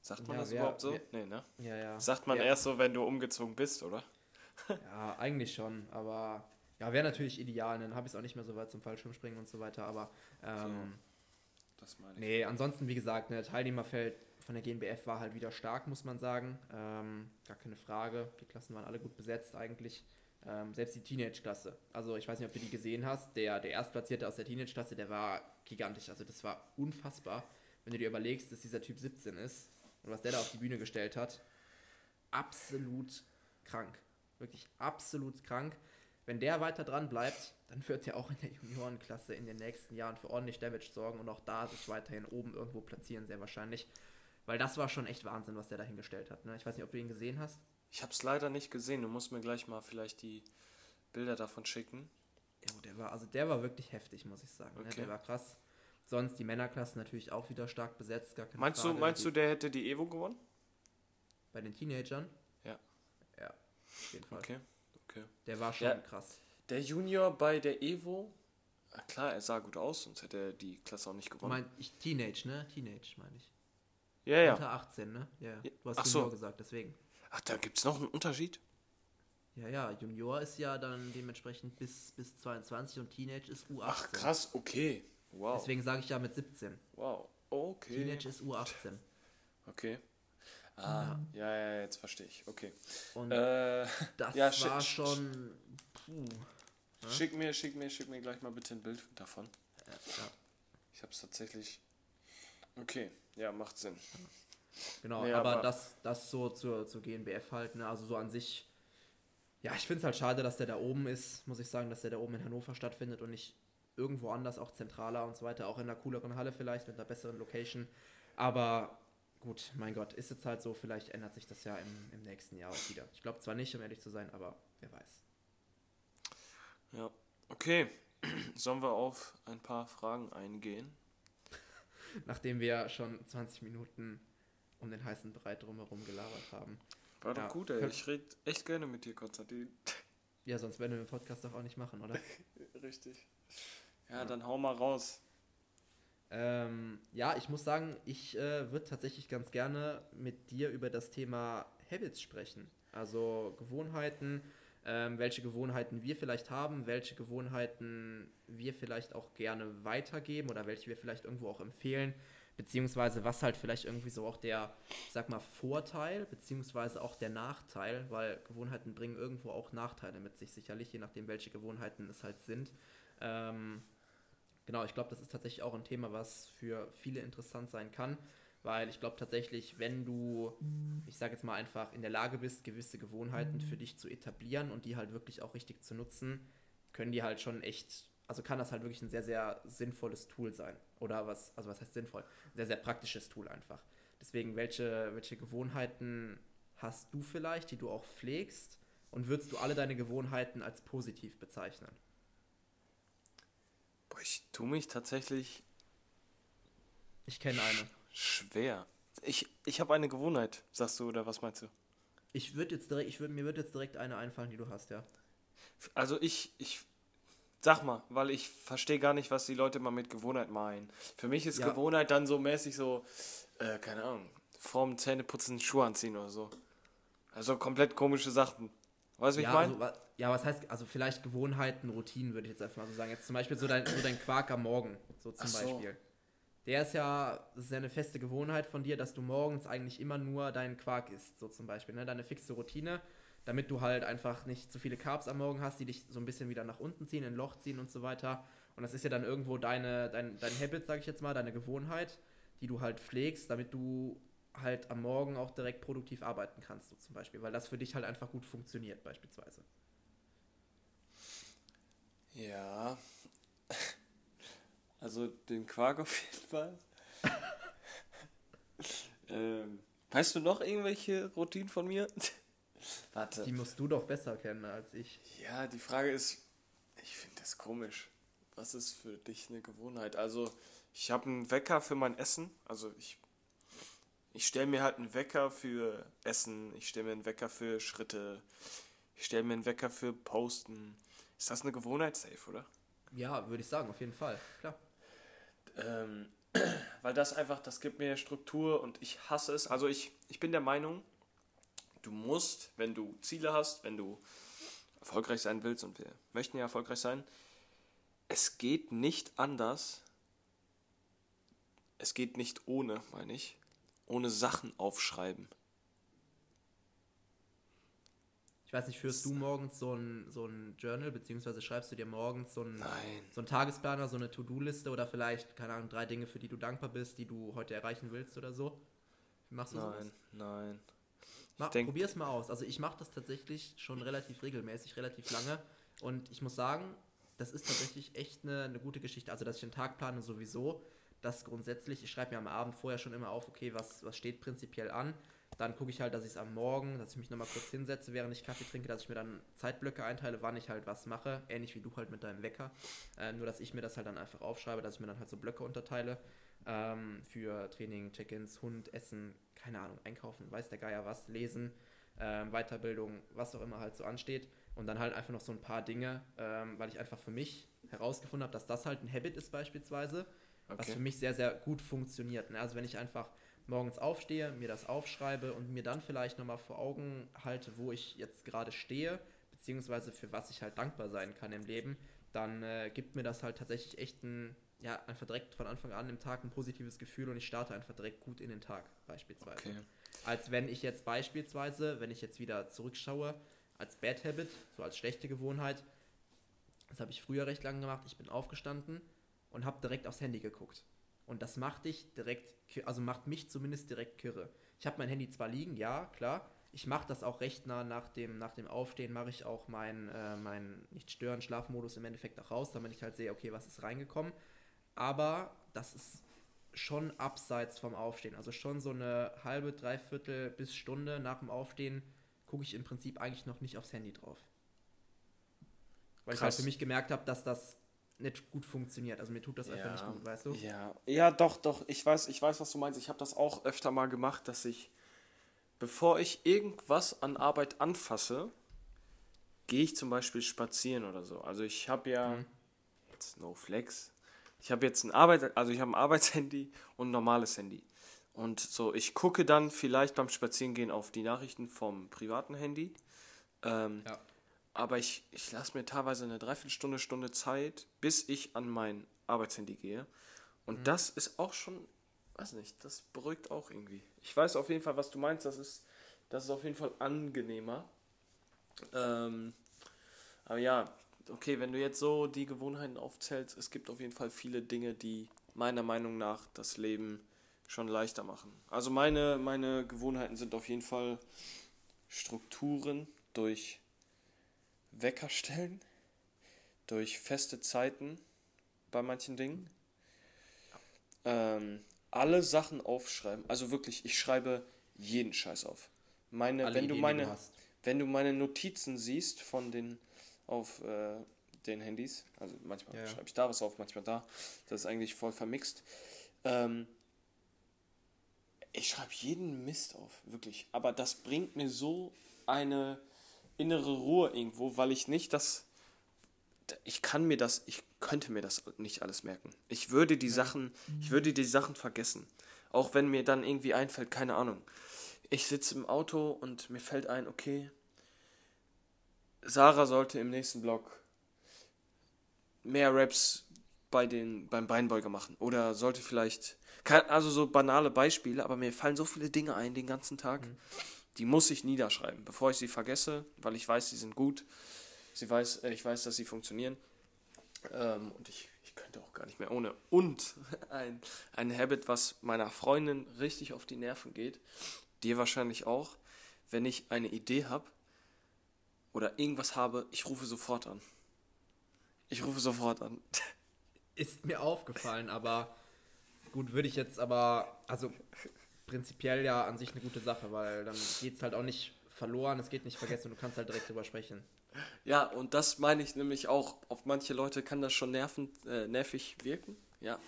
Sagt man Ja, das wer- überhaupt so? wer- nee, ne? Ja, ja. Sagt man ja, erst so, wenn du umgezogen bist, oder? Ja, eigentlich schon, aber ja, wäre natürlich ideal. Dann habe ich es auch nicht mehr so weit zum Fallschirmspringen und so weiter. Aber ähm, Das meine ich. nee, ansonsten, wie gesagt, ne, Teilnehmerfeld von der GNBF war halt wieder stark, muss man sagen. Ähm, gar keine Frage. Die Klassen waren alle gut besetzt eigentlich. Ähm, selbst die Teenage-Klasse. Also ich weiß nicht, ob du die gesehen hast. Der, der Erstplatzierte aus der Teenage-Klasse, der war gigantisch. Also das war unfassbar. Wenn du dir überlegst, dass dieser Typ 17 ist und was der da auf die Bühne gestellt hat, absolut krank. Wirklich absolut krank. Wenn der weiter dran bleibt, dann wird er auch in der Juniorenklasse in den nächsten Jahren für ordentlich Damage sorgen und auch da sich weiterhin oben irgendwo platzieren, sehr wahrscheinlich. Weil das war schon echt Wahnsinn, was der da hingestellt hat. Ne? Ich weiß nicht, ob du ihn gesehen hast. Ich habe es leider nicht gesehen. Du musst mir gleich mal vielleicht die Bilder davon schicken. Ja, der war, also der war wirklich heftig, muss ich sagen. Ne? Okay. Der war krass. Sonst die Männerklasse natürlich auch wieder stark besetzt, Meinst Frage. du, meinst die, du, der hätte die Evo gewonnen? Bei den Teenagern? Auf jeden Fall. Okay, okay. Der war schon Ja. krass. Der Junior bei der Evo, ah, klar, er sah gut aus, sonst hätte er die Klasse auch nicht Ich gewonnen. mein, ich, Teenage, ne? Teenage, meine ich. ja, ja. Unter 18, ne? Ja, ja. Du hast ach so. Junior gesagt, deswegen. Ach, da gibt es noch einen Unterschied? Ja, ja, Junior ist ja dann dementsprechend bis, bis 22 und Teenage ist U18. Ach, krass, okay. Wow. Deswegen sage ich ja mit 17. Wow, okay. Teenage ist U18. Okay. Ah, ja, ja, jetzt verstehe ich. Okay. Und Äh, das ja, war sch- schon. Puh. schick mir, schick mir, schick mir gleich mal bitte ein Bild davon. Ja, ja, Ich habe es tatsächlich. Okay, ja, macht Sinn. genau, Nee, aber, aber- das, das so zur, zur GNBF halt, ne? Also so an sich. Ja, ich finde es halt schade, dass der da oben ist, muss ich sagen, dass der da oben in Hannover stattfindet und nicht irgendwo anders, auch zentraler und so weiter, auch in einer cooleren Halle vielleicht, mit einer besseren Location. Aber gut, mein Gott, ist jetzt halt so, vielleicht ändert sich das ja im, im nächsten Jahr auch wieder. Ich glaube zwar nicht, um ehrlich zu sein, aber wer weiß. Ja, okay. Sollen wir auf ein paar Fragen eingehen? Nachdem wir schon 20 Minuten um den heißen Brei drumherum gelabert haben. War doch Ja, gut, ey. Ich rede echt gerne mit dir, Konstantin. Ja, sonst werden wir den Podcast doch auch nicht machen, oder? Richtig. Ja, dann hau mal raus. Ähm, ja, ich muss sagen, ich äh, würde tatsächlich ganz gerne mit dir über das Thema Habits sprechen. Also Gewohnheiten, ähm, welche Gewohnheiten wir vielleicht haben, welche Gewohnheiten wir vielleicht auch gerne weitergeben oder welche wir vielleicht irgendwo auch empfehlen, beziehungsweise was halt vielleicht irgendwie so auch der, sag mal, Vorteil, beziehungsweise auch der Nachteil, weil Gewohnheiten bringen irgendwo auch Nachteile mit sich, sicherlich, je nachdem, welche Gewohnheiten es halt sind. Ähm, genau, ich glaube, das ist tatsächlich auch ein Thema, was für viele interessant sein kann, weil ich glaube tatsächlich, wenn du, ich sage jetzt mal einfach, in der Lage bist, gewisse Gewohnheiten für dich zu etablieren und die halt wirklich auch richtig zu nutzen, können die halt schon echt, also kann das halt wirklich ein sehr, sehr sinnvolles Tool sein. Oder was, also was heißt sinnvoll? Ein sehr, sehr praktisches Tool einfach. Deswegen, welche, welche Gewohnheiten hast du vielleicht, die du auch pflegst? Und würdest du alle deine Gewohnheiten als positiv bezeichnen? Boah, ich tue mich tatsächlich Ich kenne eine. schwer. Ich, ich habe eine Gewohnheit, sagst du, oder was meinst du? Ich würde jetzt direkt, ich würd, mir wird jetzt direkt eine einfallen, die du hast, ja. Also ich, ich sag mal, weil ich verstehe gar nicht, was die Leute mal mit Gewohnheit meinen. Für mich ist Ja. Gewohnheit dann so mäßig so, äh, keine Ahnung, vorm Zähneputzen Schuhe anziehen oder so. Also komplett komische Sachen. Weißt du, wie ja, ich meine? also, ja, was heißt, also vielleicht Gewohnheiten, Routinen, würde ich jetzt einfach mal so sagen. Jetzt zum Beispiel so dein, so dein Quark am Morgen, so zum so. Beispiel. Der ist ja, das ist ja eine feste Gewohnheit von dir, dass du morgens eigentlich immer nur deinen Quark isst, so zum Beispiel, ne? Deine fixe Routine, damit du halt einfach nicht zu viele Carbs am Morgen hast, die dich so ein bisschen wieder nach unten ziehen, in ein Loch ziehen und so weiter. Und das ist ja dann irgendwo deine, dein, dein Habit, sag ich jetzt mal, deine Gewohnheit, die du halt pflegst, damit du halt am Morgen auch direkt produktiv arbeiten kannst, so zum Beispiel, weil das für dich halt einfach gut funktioniert, beispielsweise. Ja. Also den Quark auf jeden Fall. ähm, weißt du noch irgendwelche Routinen von mir? Warte. Die musst du doch besser kennen als ich. Ja, die Frage ist, ich finde das komisch. Was ist für dich eine Gewohnheit? Also, ich habe einen Wecker für mein Essen. Also, ich, ich stelle mir halt einen Wecker für Essen, ich stelle mir einen Wecker für Schritte, ich stelle mir einen Wecker für Posten. Ist das eine Gewohnheit safe, oder? Ja, würde ich sagen, auf jeden Fall, klar. Ähm, weil das einfach, das gibt mir Struktur und ich hasse es. Also ich, ich bin der Meinung, du musst, wenn du Ziele hast, wenn du erfolgreich sein willst und wir möchten ja erfolgreich sein, es geht nicht anders, es geht nicht ohne, meine ich, ohne Sachen aufschreiben. Ich weiß nicht, führst du morgens so ein, so ein Journal, beziehungsweise schreibst du dir morgens so einen, so einen Tagesplaner, so eine To-Do-Liste oder vielleicht, keine Ahnung, drei Dinge, für die du dankbar bist, die du heute erreichen willst oder so? Wie machst du nein, sowas? Nein, nein. Probier es mal aus. Also ich mache das tatsächlich schon relativ regelmäßig, relativ lange. Und ich muss sagen, das ist tatsächlich echt eine, eine gute Geschichte. Also, dass ich den Tag plane sowieso, das grundsätzlich, ich schreibe mir am Abend vorher schon immer auf, okay, was, was steht prinzipiell an. Dann gucke ich halt, dass ich es am Morgen, dass ich mich nochmal kurz hinsetze, während ich Kaffee trinke, dass ich mir dann Zeitblöcke einteile, wann ich halt was mache. Ähnlich wie du halt mit deinem Wecker. Äh, nur, dass ich mir das halt dann einfach aufschreibe, dass ich mir dann halt so Blöcke unterteile. Ähm, für Training, Check-ins, Hund, Essen, keine Ahnung, einkaufen, weiß der Geier was, lesen, äh, Weiterbildung, was auch immer halt so ansteht. Und dann halt einfach noch so ein paar Dinge, ähm, weil ich einfach für mich herausgefunden habe, dass das halt ein Habit ist beispielsweise, okay. was für mich sehr, sehr gut funktioniert. Ne? Also wenn ich einfach morgens aufstehe, mir das aufschreibe und mir dann vielleicht nochmal vor Augen halte, wo ich jetzt gerade stehe, beziehungsweise für was ich halt dankbar sein kann im Leben, dann äh, gibt mir das halt tatsächlich echt ein, ja, einfach direkt von Anfang an im Tag ein positives Gefühl und ich starte einfach direkt gut in den Tag, beispielsweise. Okay. Als wenn ich jetzt beispielsweise, wenn ich jetzt wieder zurückschaue, als Bad Habit, so als schlechte Gewohnheit, das habe ich früher recht lange gemacht, ich bin aufgestanden und habe direkt aufs Handy geguckt. Und das macht dich direkt, also macht mich zumindest direkt kirre. Ich habe mein Handy zwar liegen, ja, klar. Ich mache das auch recht nah nach dem, nach dem Aufstehen, mache ich auch meinen äh, mein Nicht-Stören-Schlafmodus im Endeffekt auch raus, damit ich halt sehe, okay, was ist reingekommen. Aber das ist schon abseits vom Aufstehen. Also schon so eine halbe, dreiviertel bis Stunde nach dem Aufstehen gucke ich im Prinzip eigentlich noch nicht aufs Handy drauf. Weil Krass. ich halt für mich gemerkt habe, dass das nicht gut funktioniert. Also mir tut das ja, einfach nicht gut, weißt du? Ja, ja, doch, doch. Ich weiß, ich weiß, was du meinst. Ich habe das auch öfter mal gemacht, dass ich, bevor ich irgendwas an Arbeit anfasse, gehe ich zum Beispiel spazieren oder so. Also ich habe ja mhm. jetzt No Flex. Ich habe jetzt ein Arbeit, also ich habe ein Arbeitshandy und ein normales Handy. Und so, ich gucke dann vielleicht beim Spazierengehen auf die Nachrichten vom privaten Handy. Ähm, ja aber ich, ich lasse mir teilweise eine Dreiviertelstunde, Stunde Zeit, bis ich an mein Arbeitshandy gehe. Und mhm. das ist auch schon, weiß nicht, das beruhigt auch irgendwie. Ich weiß auf jeden Fall, was du meinst, das ist, das ist auf jeden Fall angenehmer. Ähm, aber ja, okay, wenn du jetzt so die Gewohnheiten aufzählst, es gibt auf jeden Fall viele Dinge, die meiner Meinung nach das Leben schon leichter machen. Also meine, meine Gewohnheiten sind auf jeden Fall Strukturen durch Wecker stellen, durch feste Zeiten bei manchen Dingen. Ähm, alle Sachen aufschreiben. Also wirklich, ich schreibe jeden Scheiß auf. Meine, Alle wenn du meine, du wenn du meine Notizen siehst von den auf äh, den Handys, also manchmal ja. schreibe ich da was auf, manchmal da. Das ist eigentlich voll vermixt. Ähm, ich schreibe jeden Mist auf, wirklich. Aber das bringt mir so eine innere Ruhe irgendwo, weil ich nicht das. Ich kann mir das, ich könnte mir das nicht alles merken. Ich würde die. Sachen, ich würde die Sachen vergessen. Auch wenn mir dann irgendwie einfällt, keine Ahnung. Ich sitze im Auto und mir fällt ein, okay, Sarah sollte im nächsten Blog mehr Raps bei den, beim Beinbeuger machen. Oder sollte vielleicht, also so banale Beispiele, aber mir fallen so viele Dinge ein den ganzen Tag. Mhm die muss ich niederschreiben, bevor ich sie vergesse, weil ich weiß, sie sind gut. Sie weiß, äh, ich weiß, dass sie funktionieren. Ähm, und ich, ich könnte auch gar nicht mehr ohne. Und ein, ein Habit, was meiner Freundin richtig auf die Nerven geht, dir wahrscheinlich auch, wenn ich eine Idee habe oder irgendwas habe, ich rufe sofort an. Ich rufe sofort an. Ist mir aufgefallen, aber gut, würde ich jetzt aber, also prinzipiell ja an sich eine gute Sache, weil dann geht es halt auch nicht verloren, es geht nicht vergessen und du kannst halt direkt drüber sprechen. Ja, und das meine ich nämlich auch. Auf manche Leute kann das schon nervend, äh, nervig wirken. Ja. ja.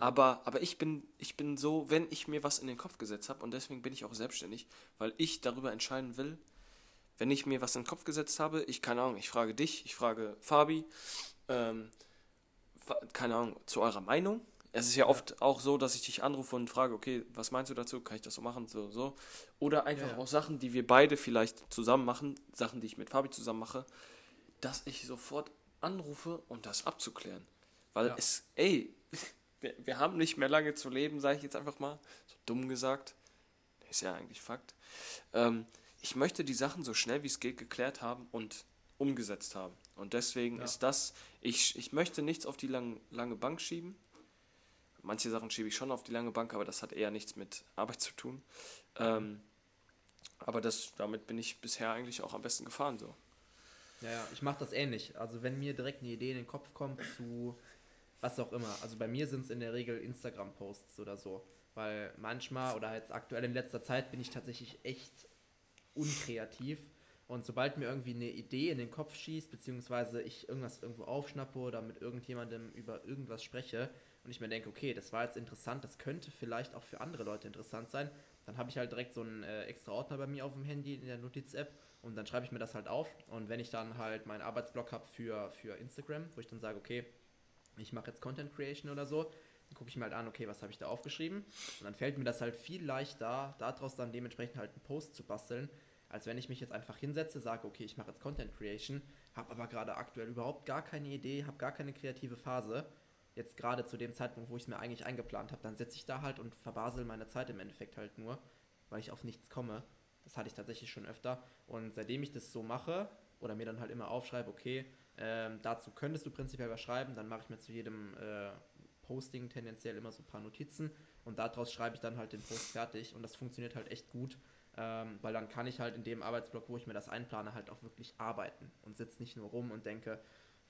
Aber, aber ich, bin, ich bin so, wenn ich mir was in den Kopf gesetzt habe, und deswegen bin ich auch selbstständig, weil ich darüber entscheiden will, wenn ich mir was in den Kopf gesetzt habe, ich keine Ahnung, ich frage dich, ich frage Fabi, ähm, keine Ahnung, zu eurer Meinung. Es ist ja, ja, oft auch so, dass ich dich anrufe und frage, okay, was meinst du dazu? Kann ich das so machen? So, so. Oder einfach ja, ja. auch Sachen, die wir beide vielleicht zusammen machen, Sachen, die ich mit Fabi zusammen mache, dass ich sofort anrufe, um das abzuklären. Weil es, ey, wir, wir haben nicht mehr lange zu leben, sage ich jetzt einfach mal. So dumm gesagt. Ist ja eigentlich Fakt. Ähm, ich möchte die Sachen so schnell wie es geht geklärt haben und umgesetzt haben. Und deswegen ja. ist das, ich, ich möchte nichts auf die lang, lange Bank schieben. Manche Sachen schiebe ich schon auf die lange Bank, aber das hat eher nichts mit Arbeit zu tun. Ähm, aber das, damit bin ich bisher eigentlich auch am besten gefahren so. Ja, ich mache das ähnlich. Also wenn mir direkt eine Idee in den Kopf kommt zu was auch immer. Also bei mir sind es in der Regel Instagram-Posts oder so. Weil manchmal oder jetzt aktuell in letzter Zeit bin ich tatsächlich echt unkreativ. Und sobald mir irgendwie eine Idee in den Kopf schießt, beziehungsweise ich irgendwas irgendwo aufschnappe oder mit irgendjemandem über irgendwas spreche und ich mir denke, okay, das war jetzt interessant, das könnte vielleicht auch für andere Leute interessant sein, dann habe ich halt direkt so einen äh, extra Ordner bei mir auf dem Handy in der Notiz-App und dann schreibe ich mir das halt auf. Und wenn ich dann halt meinen Arbeitsblock habe für, für Instagram, wo ich dann sage, okay, ich mache jetzt Content Creation oder so, dann gucke ich mir halt an, okay, was habe ich da aufgeschrieben? Und dann fällt mir das halt viel leichter, daraus dann dementsprechend halt einen Post zu basteln, als wenn ich mich jetzt einfach hinsetze, sage, okay, ich mache jetzt Content Creation, habe aber gerade aktuell überhaupt gar keine Idee, habe gar keine kreative Phase. Jetzt gerade zu dem Zeitpunkt, wo ich es mir eigentlich eingeplant habe, dann sitze ich da halt und verbasel meine Zeit im Endeffekt halt nur, weil ich auf nichts komme. Das hatte ich tatsächlich schon öfter. Und seitdem ich das so mache oder mir dann halt immer aufschreibe, okay, ähm, dazu könntest du prinzipiell was schreiben, dann mache ich mir zu jedem äh, Posting tendenziell immer so ein paar Notizen und daraus schreibe ich dann halt den Post fertig und das funktioniert halt echt gut ähm, weil dann kann ich halt in dem Arbeitsblock, wo ich mir das einplane, halt auch wirklich arbeiten und sitze nicht nur rum und denke,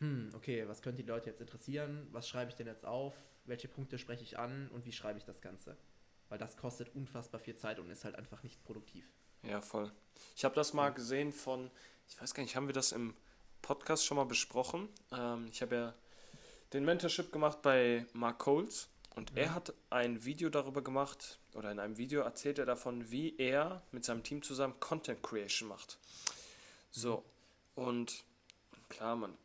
hm, okay, was könnte die Leute jetzt interessieren, was schreibe ich denn jetzt auf, welche Punkte spreche ich an und wie schreibe ich das Ganze. Weil das kostet unfassbar viel Zeit und ist halt einfach nicht produktiv. Ja, voll. Ich habe das mal gesehen von, ich weiß gar nicht, haben wir das im Podcast schon mal besprochen? Ähm, ich habe ja den Mentorship gemacht bei Mark Coles und ja. er hat ein Video darüber gemacht, oder in einem Video erzählt er davon, wie er mit seinem Team zusammen Content Creation macht. So, und klar, man,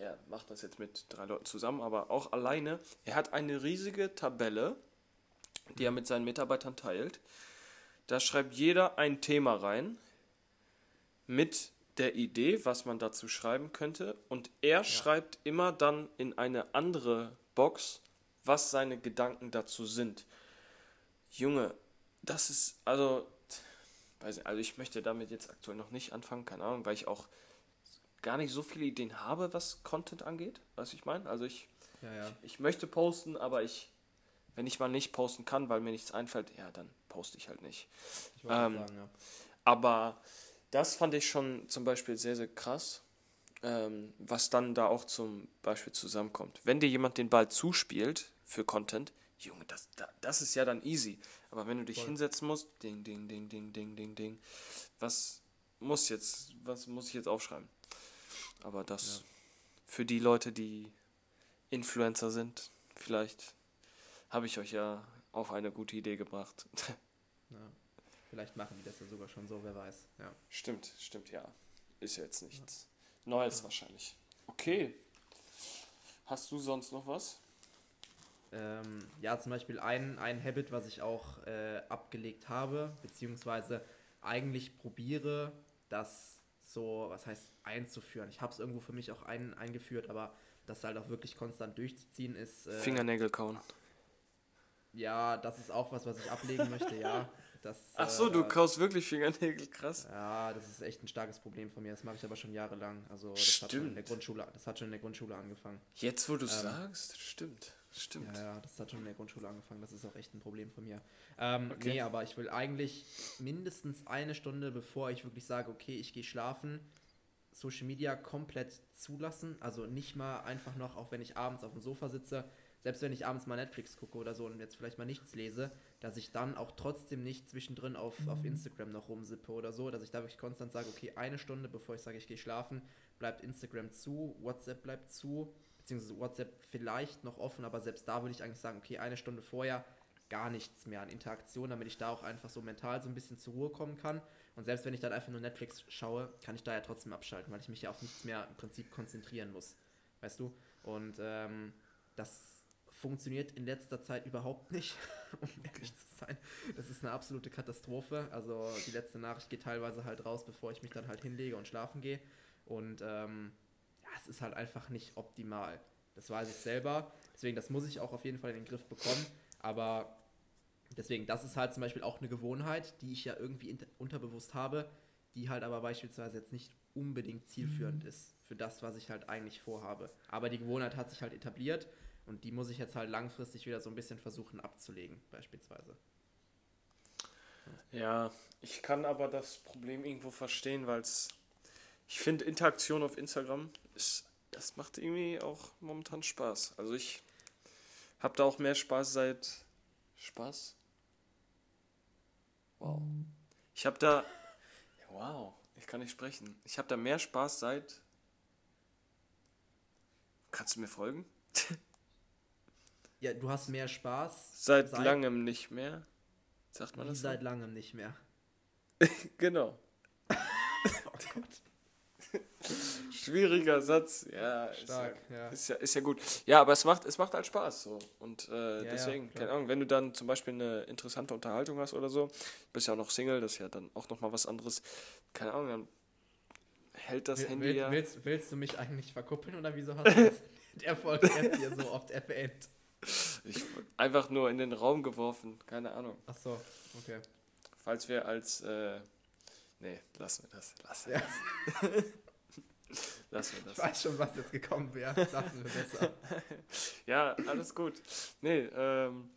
er macht das jetzt mit drei Leuten zusammen, aber auch alleine. Er hat eine riesige Tabelle, die er mit seinen Mitarbeitern teilt. Da schreibt jeder ein Thema rein mit der Idee, was man dazu schreiben könnte. Und er ja. schreibt immer dann in eine andere Box was seine Gedanken dazu sind. Junge, das ist, also, also ich möchte damit jetzt aktuell noch nicht anfangen, keine Ahnung, weil ich auch gar nicht so viele Ideen habe, was Content angeht, was ich meine. Also ich, ja, ja. ich, ich, möchte posten, aber ich, wenn ich mal nicht posten kann, weil mir nichts einfällt, ja, dann poste ich halt nicht. Ich ähm, sagen, ja. Aber das fand ich schon zum Beispiel sehr, sehr krass ähm, was dann da auch zum Beispiel zusammenkommt. Wenn dir jemand den Ball zuspielt für Content, Junge, das, das ist ja dann easy. Aber wenn du dich Voll. hinsetzen musst, ding, ding, ding, ding, ding, ding, ding, was muss jetzt, was muss ich jetzt aufschreiben? Aber das ja. für die Leute, die Influencer sind, vielleicht habe ich euch ja auf eine gute Idee gebracht. Ja. Vielleicht machen die das ja sogar schon so, wer weiß. Ja. Stimmt, stimmt, ja. Ist ja jetzt nichts. Neues wahrscheinlich. Okay. Hast du sonst noch was? Ähm, ja, zum Beispiel ein, ein Habit, was ich auch äh, abgelegt habe, beziehungsweise eigentlich probiere, das so, was heißt einzuführen. Ich habe es irgendwo für mich auch ein, eingeführt, aber das halt auch wirklich konstant durchzuziehen ist. Äh, Fingernägel kauen. Ja, das ist auch was, was ich ablegen möchte, ja. Das, Ach so, äh, du kaust wirklich Fingernägel, krass. Ja, das ist echt ein starkes Problem von mir. Das mache ich aber schon jahrelang. Also das stimmt. hat schon in der Grundschule, das hat schon in der Grundschule angefangen. Jetzt, wo du ähm, sagst, stimmt. Stimmt. Ja, ja, das hat schon in der Grundschule angefangen. Das ist auch echt ein Problem von mir. Ähm, okay. Nee, aber ich will eigentlich mindestens eine Stunde, bevor ich wirklich sage, okay, ich gehe schlafen, Social Media komplett zulassen. Also nicht mal einfach noch, auch wenn ich abends auf dem Sofa sitze, selbst wenn ich abends mal Netflix gucke oder so und jetzt vielleicht mal nichts lese, dass ich dann auch trotzdem nicht zwischendrin auf, auf Instagram noch rumsippe oder so, dass ich da wirklich konstant sage, okay, eine Stunde bevor ich sage, ich gehe schlafen, bleibt Instagram zu, WhatsApp bleibt zu, beziehungsweise WhatsApp vielleicht noch offen, aber selbst da würde ich eigentlich sagen, okay, eine Stunde vorher gar nichts mehr an Interaktion, damit ich da auch einfach so mental so ein bisschen zur Ruhe kommen kann. Und selbst wenn ich dann einfach nur Netflix schaue, kann ich da ja trotzdem abschalten, weil ich mich ja auf nichts mehr im Prinzip konzentrieren muss. Weißt du? Und ähm, das funktioniert in letzter Zeit überhaupt nicht, um ehrlich zu sein. Das ist eine absolute Katastrophe. Also die letzte Nachricht geht teilweise halt raus, bevor ich mich dann halt hinlege und schlafen gehe. Und ähm, ja, es ist halt einfach nicht optimal. Das weiß ich selber. Deswegen, das muss ich auch auf jeden Fall in den Griff bekommen. Aber deswegen, das ist halt zum Beispiel auch eine Gewohnheit, die ich ja irgendwie unterbewusst habe, die halt aber beispielsweise jetzt nicht unbedingt zielführend mhm. ist für das, was ich halt eigentlich vorhabe. Aber die Gewohnheit hat sich halt etabliert und die muss ich jetzt halt langfristig wieder so ein bisschen versuchen abzulegen, beispielsweise. Ja, ich kann aber das Problem irgendwo verstehen, weil es, ich finde Interaktion auf Instagram ist, das macht irgendwie auch momentan Spaß. Also ich habe da auch mehr Spaß seit Spaß. Wow. Ich habe da, wow, ich kann nicht sprechen. Ich habe da mehr Spaß seit. Kannst du mir folgen? Ja, du hast mehr Spaß. Seit, seit langem nicht mehr. Sagt man das? So? Seit langem nicht mehr. genau. oh Gott. Schwieriger Satz. Ja, Stark, ist ja, ja, Ist ja, ist ja gut. Ja, aber es macht, es macht halt Spaß so. Und äh, ja, deswegen, keine Ahnung, wenn du dann zum Beispiel eine interessante Unterhaltung hast oder so, bist ja auch noch Single, das ist ja dann auch nochmal was anderes. Keine Ahnung, dann hält das Will, Handy will, ja. Willst, willst du mich eigentlich verkuppeln oder wieso hast du das der Folge jetzt hier so oft erwähnt? Ich einfach nur in den Raum geworfen, keine Ahnung. Ach so, okay. Falls wir als. Äh, nee, lassen wir das. Lassen wir ja. das. lassen wir das. Ich weiß schon, was jetzt gekommen wäre. Lassen wir besser. ja, alles gut. Nee, ähm.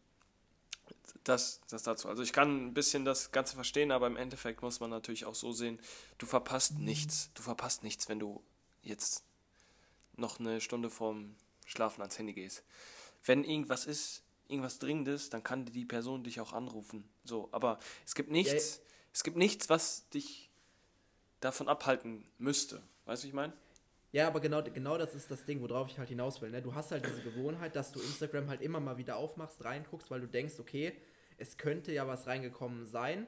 Das, das dazu. Also ich kann ein bisschen das Ganze verstehen, aber im Endeffekt muss man natürlich auch so sehen, du verpasst nichts. Du verpasst nichts, wenn du jetzt noch eine Stunde vorm Schlafen ans Handy gehst wenn irgendwas ist, irgendwas Dringendes, dann kann die Person dich auch anrufen. So, aber es gibt nichts, ja. es gibt nichts, was dich davon abhalten müsste. Weißt du, ich meine? Ja, aber genau, genau das ist das Ding, worauf ich halt hinaus will. Ne? Du hast halt diese Gewohnheit, dass du Instagram halt immer mal wieder aufmachst, reinguckst, weil du denkst, okay, es könnte ja was reingekommen sein.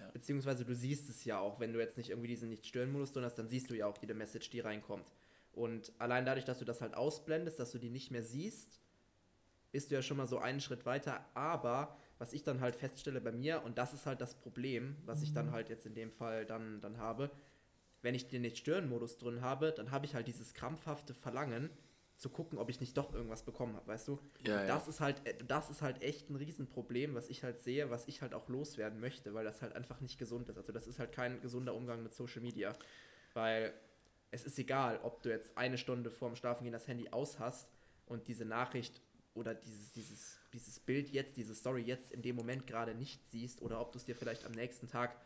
Ja. Beziehungsweise du siehst es ja auch, wenn du jetzt nicht irgendwie diesen Nicht-Stören-Modus drin hast, dann siehst du ja auch jede Message, die reinkommt. Und allein dadurch, dass du das halt ausblendest, dass du die nicht mehr siehst, bist du ja schon mal so einen Schritt weiter. Aber was ich dann halt feststelle bei mir, und das ist halt das Problem, was ich dann mhm. halt jetzt in dem Fall dann, dann habe, wenn ich den Nicht-Stören-Modus drin habe, dann habe ich halt dieses krampfhafte Verlangen, zu gucken, ob ich nicht doch irgendwas bekommen habe, weißt du? Ja, das ja. ist halt, äh, das ist halt echt ein Riesenproblem, was ich halt sehe, was ich halt auch loswerden möchte, weil das halt einfach nicht gesund ist. Also das ist halt kein gesunder Umgang mit Social Media. Weil es ist egal, ob du jetzt eine Stunde vorm Schlafengehen das Handy aus hast und diese Nachricht oder dieses, dieses, dieses Bild jetzt, diese Story jetzt in dem Moment gerade nicht siehst oder ob du es dir vielleicht am nächsten Tag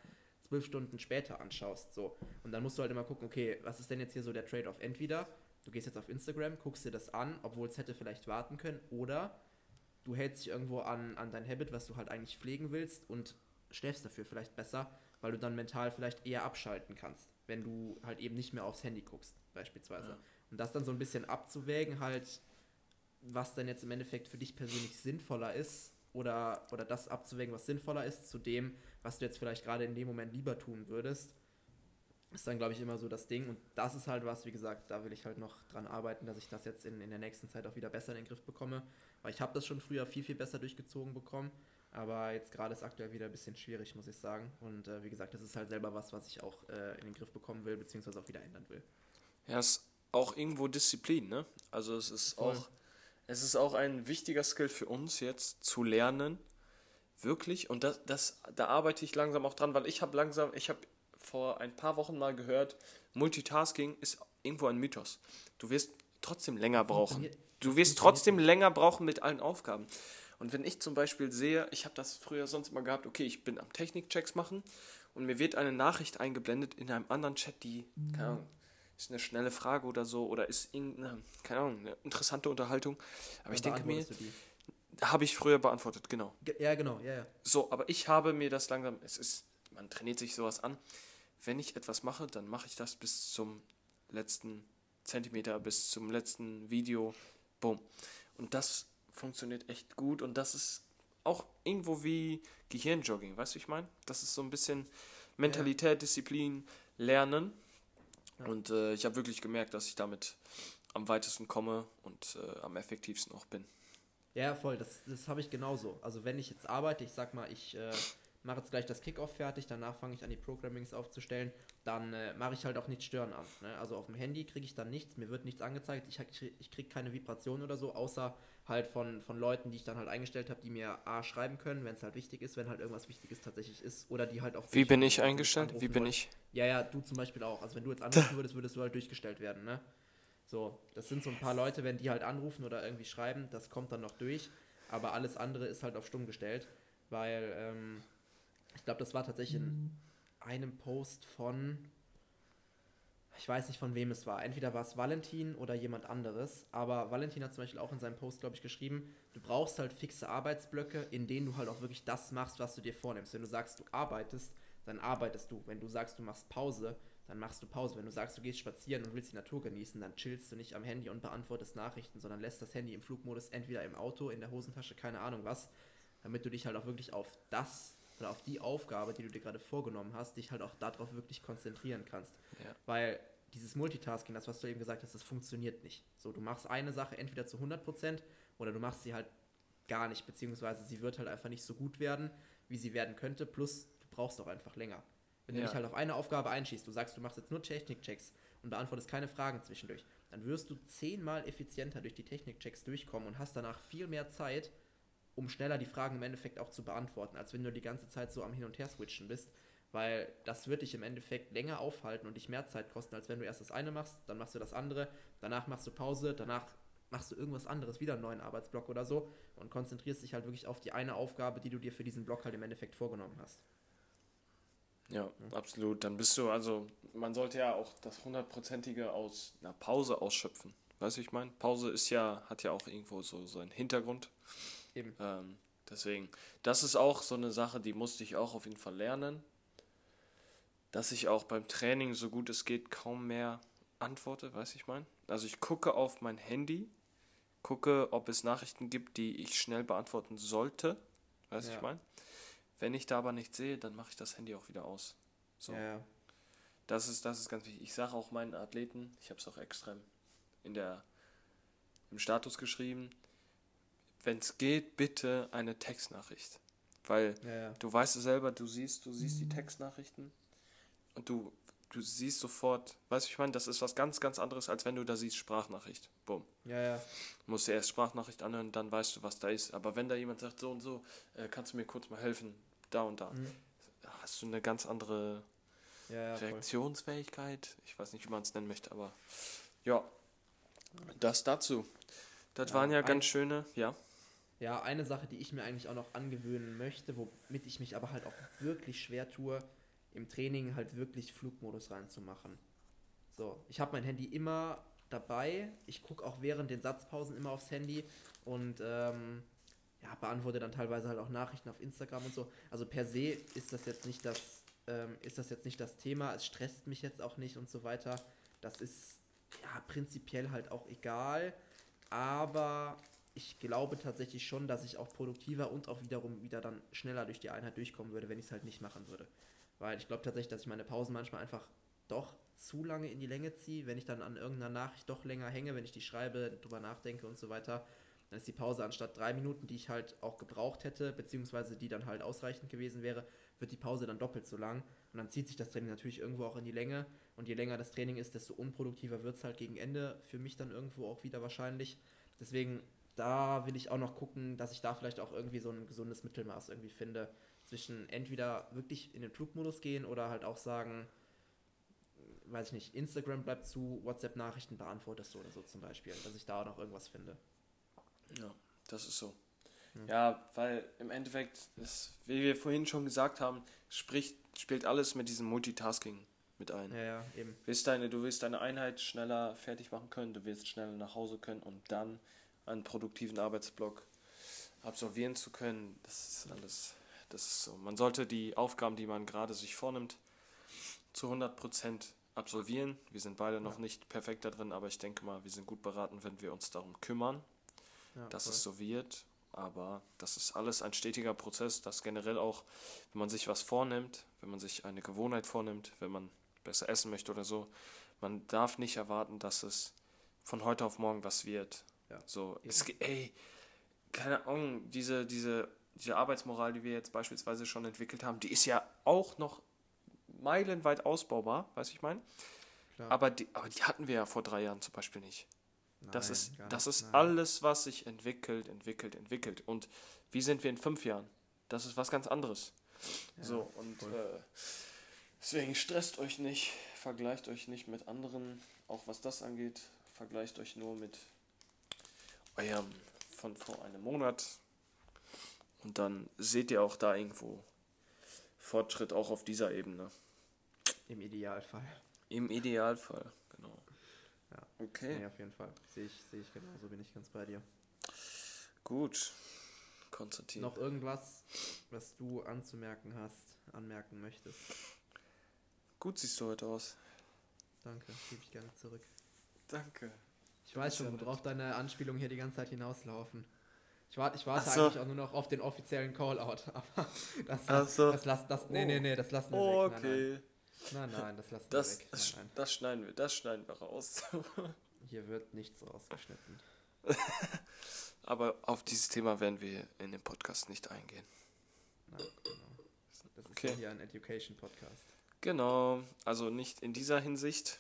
zwölf Stunden später anschaust. So. Und dann musst du halt immer gucken, okay, was ist denn jetzt hier so der Trade-off? Entweder du gehst jetzt auf Instagram, guckst dir das an, obwohl es hätte vielleicht warten können, oder du hältst dich irgendwo an, an dein Habit, was du halt eigentlich pflegen willst und schläfst dafür vielleicht besser, weil du dann mental vielleicht eher abschalten kannst, wenn du halt eben nicht mehr aufs Handy guckst, beispielsweise. Ja. Und das dann so ein bisschen abzuwägen, halt, was dann jetzt im Endeffekt für dich persönlich sinnvoller ist oder, oder das abzuwägen, was sinnvoller ist, zu dem, was du jetzt vielleicht gerade in dem Moment lieber tun würdest, ist dann, glaube ich, immer so das Ding. Und das ist halt was, wie gesagt, da will ich halt noch dran arbeiten, dass ich das jetzt in, in der nächsten Zeit auch wieder besser in den Griff bekomme. Weil ich habe das schon früher viel, viel besser durchgezogen bekommen. Aber jetzt gerade ist aktuell wieder ein bisschen schwierig, muss ich sagen. Und äh, wie gesagt, das ist halt selber was, was ich auch äh, in den Griff bekommen will, beziehungsweise auch wieder ändern will. Ja, es ist auch irgendwo Disziplin, ne? Also es ist Voll. auch es ist auch ein wichtiger Skill für uns jetzt zu lernen, wirklich. Und das, das, da arbeite ich langsam auch dran, weil ich habe langsam, ich habe vor ein paar Wochen mal gehört, Multitasking ist irgendwo ein Mythos. Du wirst trotzdem länger brauchen. Du wirst trotzdem länger brauchen mit allen Aufgaben. Und wenn ich zum Beispiel sehe, ich habe das früher sonst mal gehabt, okay, ich bin am Technikchecks machen und mir wird eine Nachricht eingeblendet in einem anderen Chat, die, keine Ahnung, ist eine schnelle Frage oder so oder ist irgendeine, keine Ahnung, eine interessante Unterhaltung. Aber ich denke mir, habe ich früher beantwortet, genau. Ja, genau, ja, ja. So, aber ich habe mir das langsam, es ist, man trainiert sich sowas an. Wenn ich etwas mache, dann mache ich das bis zum letzten Zentimeter, bis zum letzten Video. Boom. Und das funktioniert echt gut und das ist auch irgendwo wie Gehirnjogging, weißt du, ich meine? Das ist so ein bisschen Mentalität, ja. Disziplin, Lernen. Ja. Und äh, ich habe wirklich gemerkt, dass ich damit am weitesten komme und äh, am effektivsten auch bin. Ja, voll, das, das habe ich genauso. Also wenn ich jetzt arbeite, ich sag mal, ich äh, mache jetzt gleich das Kickoff fertig, danach fange ich an, die Programmings aufzustellen, dann äh, mache ich halt auch nicht stören an. Ne? Also auf dem Handy kriege ich dann nichts, mir wird nichts angezeigt, ich, ich kriege keine Vibration oder so, außer halt von, von Leuten, die ich dann halt eingestellt habe, die mir A schreiben können, wenn es halt wichtig ist, wenn halt irgendwas Wichtiges tatsächlich ist, oder die halt auch... Wie bin ich eingestellt? Wie bin wollen. ich? Ja, ja, du zum Beispiel auch. Also wenn du jetzt anrufen würdest, würdest du halt durchgestellt werden, ne? So, das sind so ein paar Leute, wenn die halt anrufen oder irgendwie schreiben, das kommt dann noch durch. Aber alles andere ist halt auf stumm gestellt, weil ähm, ich glaube, das war tatsächlich in einem Post von, ich weiß nicht von wem es war. Entweder war es Valentin oder jemand anderes. Aber Valentin hat zum Beispiel auch in seinem Post, glaube ich, geschrieben, du brauchst halt fixe Arbeitsblöcke, in denen du halt auch wirklich das machst, was du dir vornimmst. Wenn du sagst, du arbeitest, dann arbeitest du. Wenn du sagst, du machst Pause, dann machst du Pause. Wenn du sagst, du gehst spazieren und willst die Natur genießen, dann chillst du nicht am Handy und beantwortest Nachrichten, sondern lässt das Handy im Flugmodus entweder im Auto, in der Hosentasche, keine Ahnung was, damit du dich halt auch wirklich auf das oder auf die Aufgabe, die du dir gerade vorgenommen hast, dich halt auch darauf wirklich konzentrieren kannst. Ja. Weil dieses Multitasking, das, was du eben gesagt hast, das funktioniert nicht. So, du machst eine Sache entweder zu 100% oder du machst sie halt gar nicht, beziehungsweise sie wird halt einfach nicht so gut werden, wie sie werden könnte, plus du brauchst auch einfach länger. Wenn ja. du dich halt auf eine Aufgabe einschießt, du sagst, du machst jetzt nur Technikchecks und beantwortest keine Fragen zwischendurch, dann wirst du zehnmal effizienter durch die Technikchecks durchkommen und hast danach viel mehr Zeit, um schneller die Fragen im Endeffekt auch zu beantworten, als wenn du die ganze Zeit so am Hin- und Her switchen bist. Weil das wird dich im Endeffekt länger aufhalten und dich mehr Zeit kosten, als wenn du erst das eine machst, dann machst du das andere, danach machst du Pause, danach machst du irgendwas anderes, wieder einen neuen Arbeitsblock oder so und konzentrierst dich halt wirklich auf die eine Aufgabe, die du dir für diesen Block halt im Endeffekt vorgenommen hast. Ja, absolut. Dann bist du, also man sollte ja auch das hundertprozentige aus einer Pause ausschöpfen. Weißt du, ich meine? Pause ist ja, hat ja auch irgendwo so seinen Hintergrund. Eben. Ähm, deswegen, das ist auch so eine Sache, die musste ich auch auf jeden Fall lernen. Dass ich auch beim Training, so gut es geht, kaum mehr antworte, weiß ich mein. Also ich gucke auf mein Handy, gucke, ob es Nachrichten gibt, die ich schnell beantworten sollte, weiß ja. ich mein. Wenn ich da aber nichts sehe, dann mache ich das Handy auch wieder aus. So. Ja. Das ist, das ist ganz wichtig. Ich sage auch meinen Athleten, ich habe es auch extra in der, im Status geschrieben, wenn es geht, bitte eine Textnachricht. Weil ja, du weißt es selber, du siehst, du siehst die Textnachrichten und du, du siehst sofort, weißt du, ich meine, das ist was ganz, ganz anderes, als wenn du da siehst Sprachnachricht. Bumm. Ja, ja. Du musst dir erst Sprachnachricht anhören, dann weißt du, was da ist. Aber wenn da jemand sagt, so und so, äh, kannst du mir kurz mal helfen, da und da, mhm. hast du eine ganz andere ja, Reaktionsfähigkeit. Voll. Ich weiß nicht, wie man es nennen möchte, aber ja, das dazu. Das waren ja ganz schöne, ja. Ja, eine Sache, die ich mir eigentlich auch noch angewöhnen möchte, womit ich mich aber halt auch wirklich schwer tue, im Training halt wirklich Flugmodus reinzumachen. So, ich habe mein Handy immer dabei. Ich gucke auch während den Satzpausen immer aufs Handy und ähm, ja, beantworte dann teilweise halt auch Nachrichten auf Instagram und so. Also per se ist das jetzt nicht das, ähm, ist das jetzt nicht das Thema. Es stresst mich jetzt auch nicht und so weiter. Das ist ja prinzipiell halt auch egal. Aber ich glaube tatsächlich schon, dass ich auch produktiver und auch wiederum wieder dann schneller durch die Einheit durchkommen würde, wenn ich es halt nicht machen würde. Weil ich glaube tatsächlich, dass ich meine Pausen manchmal einfach doch zu lange in die Länge ziehe, wenn ich dann an irgendeiner Nachricht doch länger hänge, wenn ich die schreibe, drüber nachdenke und so weiter. Dann ist die Pause anstatt drei Minuten, die ich halt auch gebraucht hätte, beziehungsweise die dann halt ausreichend gewesen wäre, wird die Pause dann doppelt so lang. Und dann zieht sich das Training natürlich irgendwo auch in die Länge. Und je länger das Training ist, desto unproduktiver wird es halt gegen Ende für mich dann irgendwo auch wieder wahrscheinlich. Deswegen da will ich auch noch gucken, dass ich da vielleicht auch irgendwie so ein gesundes Mittelmaß irgendwie finde. Zwischen entweder wirklich in den Flugmodus gehen oder halt auch sagen, weiß ich nicht, Instagram bleibt zu, WhatsApp-Nachrichten beantwortest du oder so zum Beispiel, dass ich da auch noch irgendwas finde. Ja, das ist so. Ja, ja weil im Endeffekt, ist, wie wir vorhin schon gesagt haben, spricht, spielt alles mit diesem Multitasking mit ein. Ja, ja, eben. Willst deine, du willst deine Einheit schneller fertig machen können, du willst schneller nach Hause können und dann einen produktiven Arbeitsblock absolvieren zu können. Das ist alles, das ist so. Man sollte die Aufgaben, die man gerade sich vornimmt, zu 100% absolvieren. Wir sind beide noch nicht perfekt da drin, aber ich denke mal, wir sind gut beraten, wenn wir uns darum kümmern, Ja, dass voll. es so wird. Aber das ist alles ein stetiger Prozess, dass generell auch, wenn man sich was vornimmt, wenn man sich eine Gewohnheit vornimmt, wenn man besser essen möchte oder so, man darf nicht erwarten, dass es von heute auf morgen was wird. Ja. So, es, ge- ey, keine Ahnung, diese, diese, diese Arbeitsmoral, die wir jetzt beispielsweise schon entwickelt haben, die ist ja auch noch meilenweit ausbaubar, weiß ich mein. Klar. Aber die, aber die hatten wir ja vor drei Jahren zum Beispiel nicht. Das ist, das ist nein. alles, was sich entwickelt, entwickelt, entwickelt. Und wie sind wir in fünf Jahren? Das ist was ganz anderes. Ja, so, und äh, deswegen stresst euch nicht, vergleicht euch nicht mit anderen, auch was das angeht. Vergleicht euch nur mit eurem von vor einem Monat. Und dann seht ihr auch da irgendwo Fortschritt auch auf dieser Ebene. Im Idealfall. Im Idealfall. Ja. Okay. Nee, auf jeden Fall. Sehe ich, sehe ich genauso, bin ich ganz bei dir. Gut. Konstantin. Noch irgendwas, was du anzumerken hast, anmerken möchtest? Gut siehst du heute aus. Danke, gebe ich gerne zurück. Danke. Ich weiß schon, nett. worauf deine Anspielungen hier die ganze Zeit hinauslaufen. Ich warte, ich warte so. eigentlich auch nur noch auf den offiziellen Callout, aber das, so. das lass, das, nee, Oh. nee, nee, das lassen wir Oh, weg. Nein, okay. nein, nein, nein, das lassen Das, wir weg. das, Nein, nein. das schneiden wir, das schneiden wir raus. Hier wird nichts rausgeschnitten. Aber auf dieses Thema werden wir in dem Podcast nicht eingehen. Nein, genau. Das ist Okay. ja hier ein Education Podcast. Genau, also nicht in dieser Hinsicht.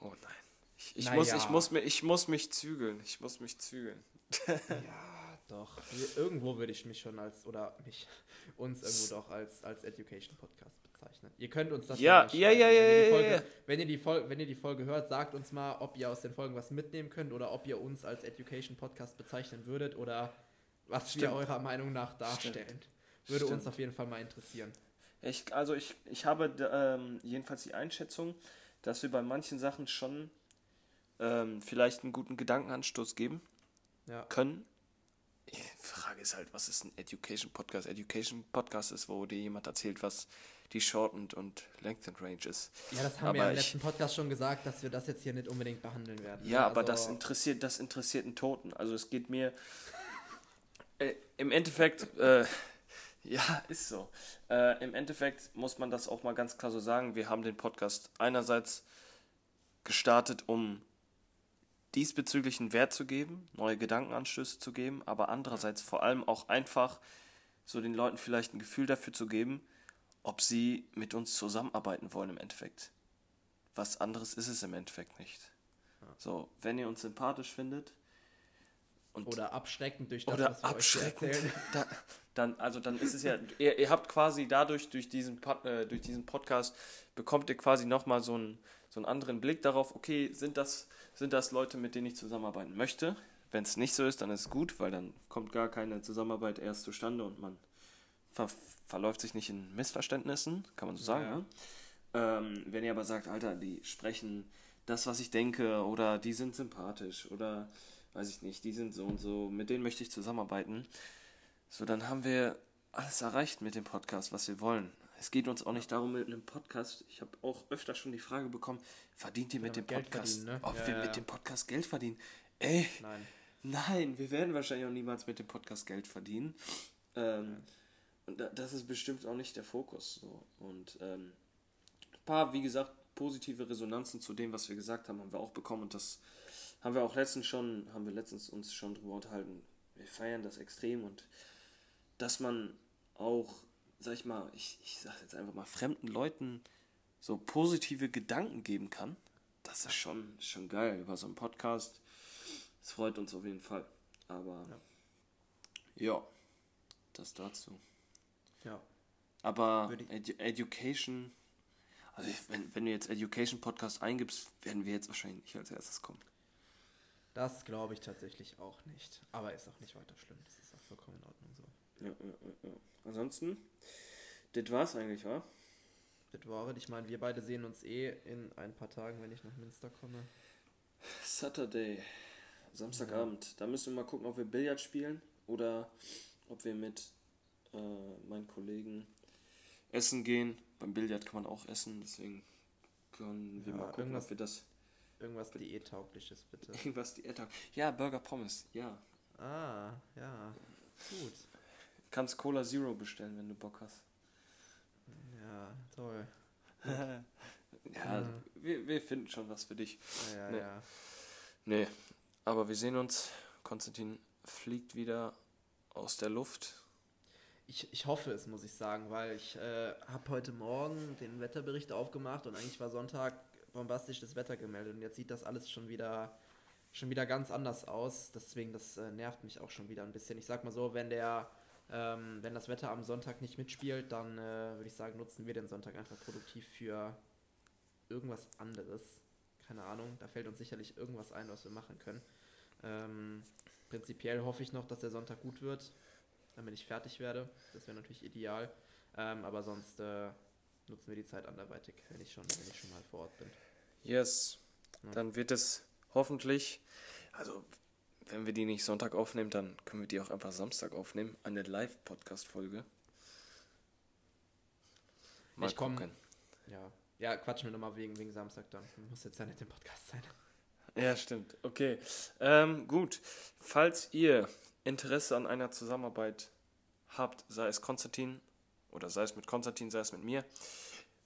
Oh nein. Ich, ich, Na muss, ich, muss, ich muss mich zügeln. Ich muss mich zügeln. Ja, doch. Wir- Irgendwo würde ich mich schon als, oder mich, uns irgendwo doch als, als Education Podcast bezeichnen. Ihr könnt uns das Ja, ja, schreiben. ja, wenn, ja, ihr die ja, Folge, ja. Wenn, ihr die Fol wenn ihr die Folge hört, sagt uns mal, ob ihr aus den Folgen was mitnehmen könnt oder ob ihr uns als Education Podcast bezeichnen würdet oder was wir Stimmt. eurer Meinung nach darstellen. Würde uns Stimmt. auf jeden Fall mal interessieren. Ich, also ich, ich habe ähm, jedenfalls die Einschätzung, dass wir bei manchen Sachen schon ähm, vielleicht einen guten Gedankenanstoß geben Ja. können. Die Frage ist halt, was ist ein Education Podcast? Education Podcast ist, wo dir jemand erzählt, was die Shortened und Lengthened Range ist. Ja, das haben Aber wir ja im ich- letzten Podcast schon gesagt, dass wir das jetzt hier nicht unbedingt behandeln werden. Ja, aber Also- das interessiert, das interessiert einen Toten. Also es geht mir äh, im Endeffekt, äh, ja, ist so. Äh, Im Endeffekt muss man das auch mal ganz klar so sagen. Wir haben den Podcast einerseits gestartet, um diesbezüglichen Wert zu geben, neue Gedankenanstöße zu geben, aber andererseits vor allem auch einfach so den Leuten vielleicht ein Gefühl dafür zu geben, ob sie mit uns zusammenarbeiten wollen im Endeffekt. Was anderes ist es im Endeffekt nicht. So, wenn ihr uns sympathisch findet Oder abschreckend durch das, oder was wir euch abschreckend, erzählen. da, dann, also dann ist es ja, ihr, ihr habt quasi dadurch, durch diesen, Pod, äh, durch diesen Podcast, bekommt ihr quasi nochmal so einen, so einen anderen Blick darauf, okay, sind das, sind das Leute, mit denen ich zusammenarbeiten möchte? Wenn es nicht so ist, dann ist es gut, weil dann kommt gar keine Zusammenarbeit erst zustande und man ver verläuft sich nicht in Missverständnissen, kann man so sagen. Ja. Ähm, wenn ihr aber sagt, Alter, die sprechen das, was ich denke, oder die sind sympathisch, oder weiß ich nicht, die sind so und so, mit denen möchte ich zusammenarbeiten, so dann haben wir alles erreicht mit dem Podcast, was wir wollen. Es geht uns auch nicht darum, mit einem Podcast, ich habe auch öfter schon die Frage bekommen, verdient ihr mit dem damit Geld Podcast, ne? ob Ja, wir ja, mit ja. dem Podcast Geld verdienen? Ey, Nein. Nein, wir werden wahrscheinlich auch niemals mit dem Podcast Geld verdienen. Ähm, und da, das ist bestimmt auch nicht der Fokus. So. Und ähm, ein paar, wie gesagt, positive Resonanzen zu dem, was wir gesagt haben, haben wir auch bekommen. Und das haben wir auch letztens schon, haben wir letztens uns schon drüber unterhalten. Wir feiern das extrem und dass man auch, sag ich mal, ich, ich sag jetzt einfach mal, fremden Leuten so positive Gedanken geben kann, das ist schon, schon geil über so einen Podcast. Es freut uns auf jeden Fall. Aber ja, das dazu. Ja. Aber Edu Education, also wenn, wenn du jetzt Education Podcast eingibst, werden wir jetzt wahrscheinlich nicht als erstes kommen. Das glaube ich tatsächlich auch nicht. Aber ist auch nicht weiter schlimm. Das ist auch vollkommen in Ordnung so. Ja, ja, ja, ja. Ansonsten, das war's eigentlich, wa? Wird wahr. Ich meine, wir beide sehen uns eh in ein paar Tagen, wenn ich nach Münster komme. Saturday, Samstagabend. Da müssen wir mal gucken, ob wir Billard spielen oder ob wir mit äh, meinen Kollegen essen gehen. Beim Billard kann man auch essen, deswegen können wir Ja, mal gucken, irgendwas- ob wir das. Irgendwas Diättaugliches, bitte. Irgendwas Diät Ja, Burger Pommes, ja. Ah, ja. Kannst Cola Zero bestellen, wenn du Bock hast. Ja, toll. ja, Ja. Wir, wir finden schon was für dich. Ja, ja, Nee. ja. Nee, aber wir sehen uns. Konstantin fliegt wieder aus der Luft. Ich, ich hoffe es, muss ich sagen, weil ich äh, habe heute Morgen den Wetterbericht aufgemacht und eigentlich war Sonntag bombastisches Wetter gemeldet und jetzt sieht das alles schon wieder schon wieder ganz anders aus. Deswegen, das äh, nervt mich auch schon wieder ein bisschen. Ich sag mal so, wenn der ähm, wenn das Wetter am Sonntag nicht mitspielt, dann äh, würde ich sagen, nutzen wir den Sonntag einfach produktiv für irgendwas anderes. Keine Ahnung, da fällt uns sicherlich irgendwas ein, was wir machen können. Ähm, prinzipiell hoffe ich noch, dass der Sonntag gut wird, damit ich fertig werde. Das wäre natürlich ideal. Ähm, aber sonst äh, nutzen wir die Zeit anderweitig, wenn ich schon, wenn ich schon mal vor Ort bin. Yes. Ja. Dann wird es hoffentlich, also wenn wir die nicht Sonntag aufnehmen, dann können wir die auch einfach Samstag aufnehmen. Eine Live-Podcast-Folge. Mal Ich komm- gucken. Ja, ja quatschen wir nochmal wegen, wegen Samstag dann. Muss jetzt ja nicht im Podcast sein. Ja, stimmt. Okay. Ähm, gut. Falls ihr Interesse an einer Zusammenarbeit habt, sei es Konstantin oder sei es mit Konstantin, sei es mit mir,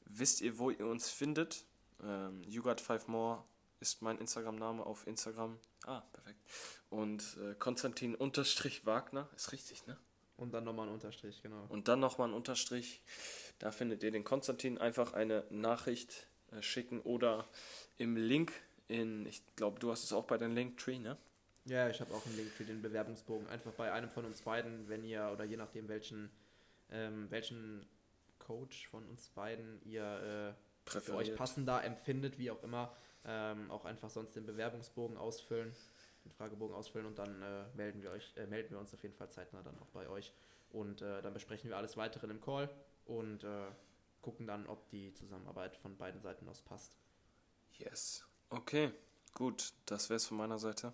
wisst ihr, wo ihr uns findet. Ähm, you got five more ist mein Instagram-Name auf Instagram. Ah, perfekt. Und äh, Konstantin unterstrich Wagner ist richtig, ne? Und dann nochmal ein Unterstrich, genau. Und dann nochmal ein Unterstrich. Da findet ihr den Konstantin. Einfach eine Nachricht äh, schicken oder im Link in, ich glaube, du hast es auch bei deinem Linktree, ne? Ja, ich habe auch einen Link für den Bewerbungsbogen. Einfach bei einem von uns beiden, wenn ihr, oder je nachdem, welchen, ähm, welchen Coach von uns beiden ihr äh, für euch passender empfindet, wie auch immer, ähm, auch einfach sonst den Bewerbungsbogen ausfüllen, den Fragebogen ausfüllen und dann äh, melden wir euch, äh, melden wir uns auf jeden Fall zeitnah dann auch bei euch. Und äh, dann besprechen wir alles weitere im Call und äh, gucken dann, ob die Zusammenarbeit von beiden Seiten aus passt. Yes. Okay, gut. Das wäre es von meiner Seite.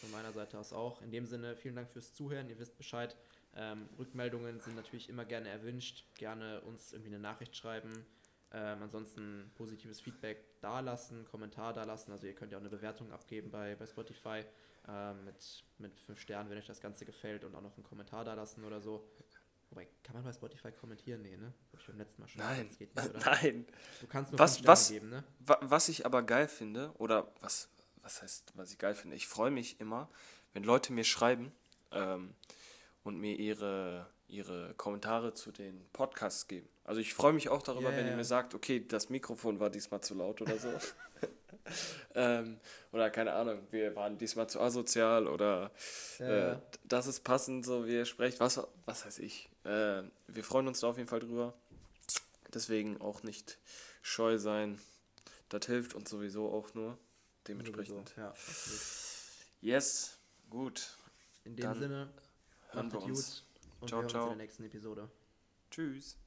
Von meiner Seite aus auch. In dem Sinne, vielen Dank fürs Zuhören. Ihr wisst Bescheid. Ähm, Rückmeldungen sind natürlich immer gerne erwünscht. Gerne uns irgendwie eine Nachricht schreiben. Ähm, ansonsten positives Feedback dalassen, Kommentar dalassen. Also ihr könnt ja auch eine Bewertung abgeben bei, bei Spotify ähm, mit, mit fünf Sternen, wenn euch das Ganze gefällt und auch noch einen Kommentar dalassen oder so. Wobei, kann man bei Spotify kommentieren? Nee, ne? Hab ich beim letzten Mal schon Nein. Das geht nicht, oder? Nein. Du kannst nur Was- was- geben, ne? Wa- Was ich aber geil finde, oder was, was heißt, was ich geil finde, ich freue mich immer, wenn Leute mir schreiben ähm, und mir ihre, ihre Kommentare zu den Podcasts geben. Also ich freue mich auch darüber, Ja, wenn ihr mir sagt, okay, das Mikrofon war diesmal zu laut oder so. ähm, oder keine Ahnung, wir waren diesmal zu asozial oder Ja. äh, das ist passend, so wie ihr sprecht, was, was weiß ich. Äh, wir freuen uns da auf jeden Fall drüber. Deswegen auch nicht scheu sein. Das hilft uns sowieso auch nur. Dementsprechend. Ja. Yes, gut. In dem Dann Sinne, hören wir uns. gut und Ciao, wir hören uns ciao. in der nächsten Episode. Tschüss.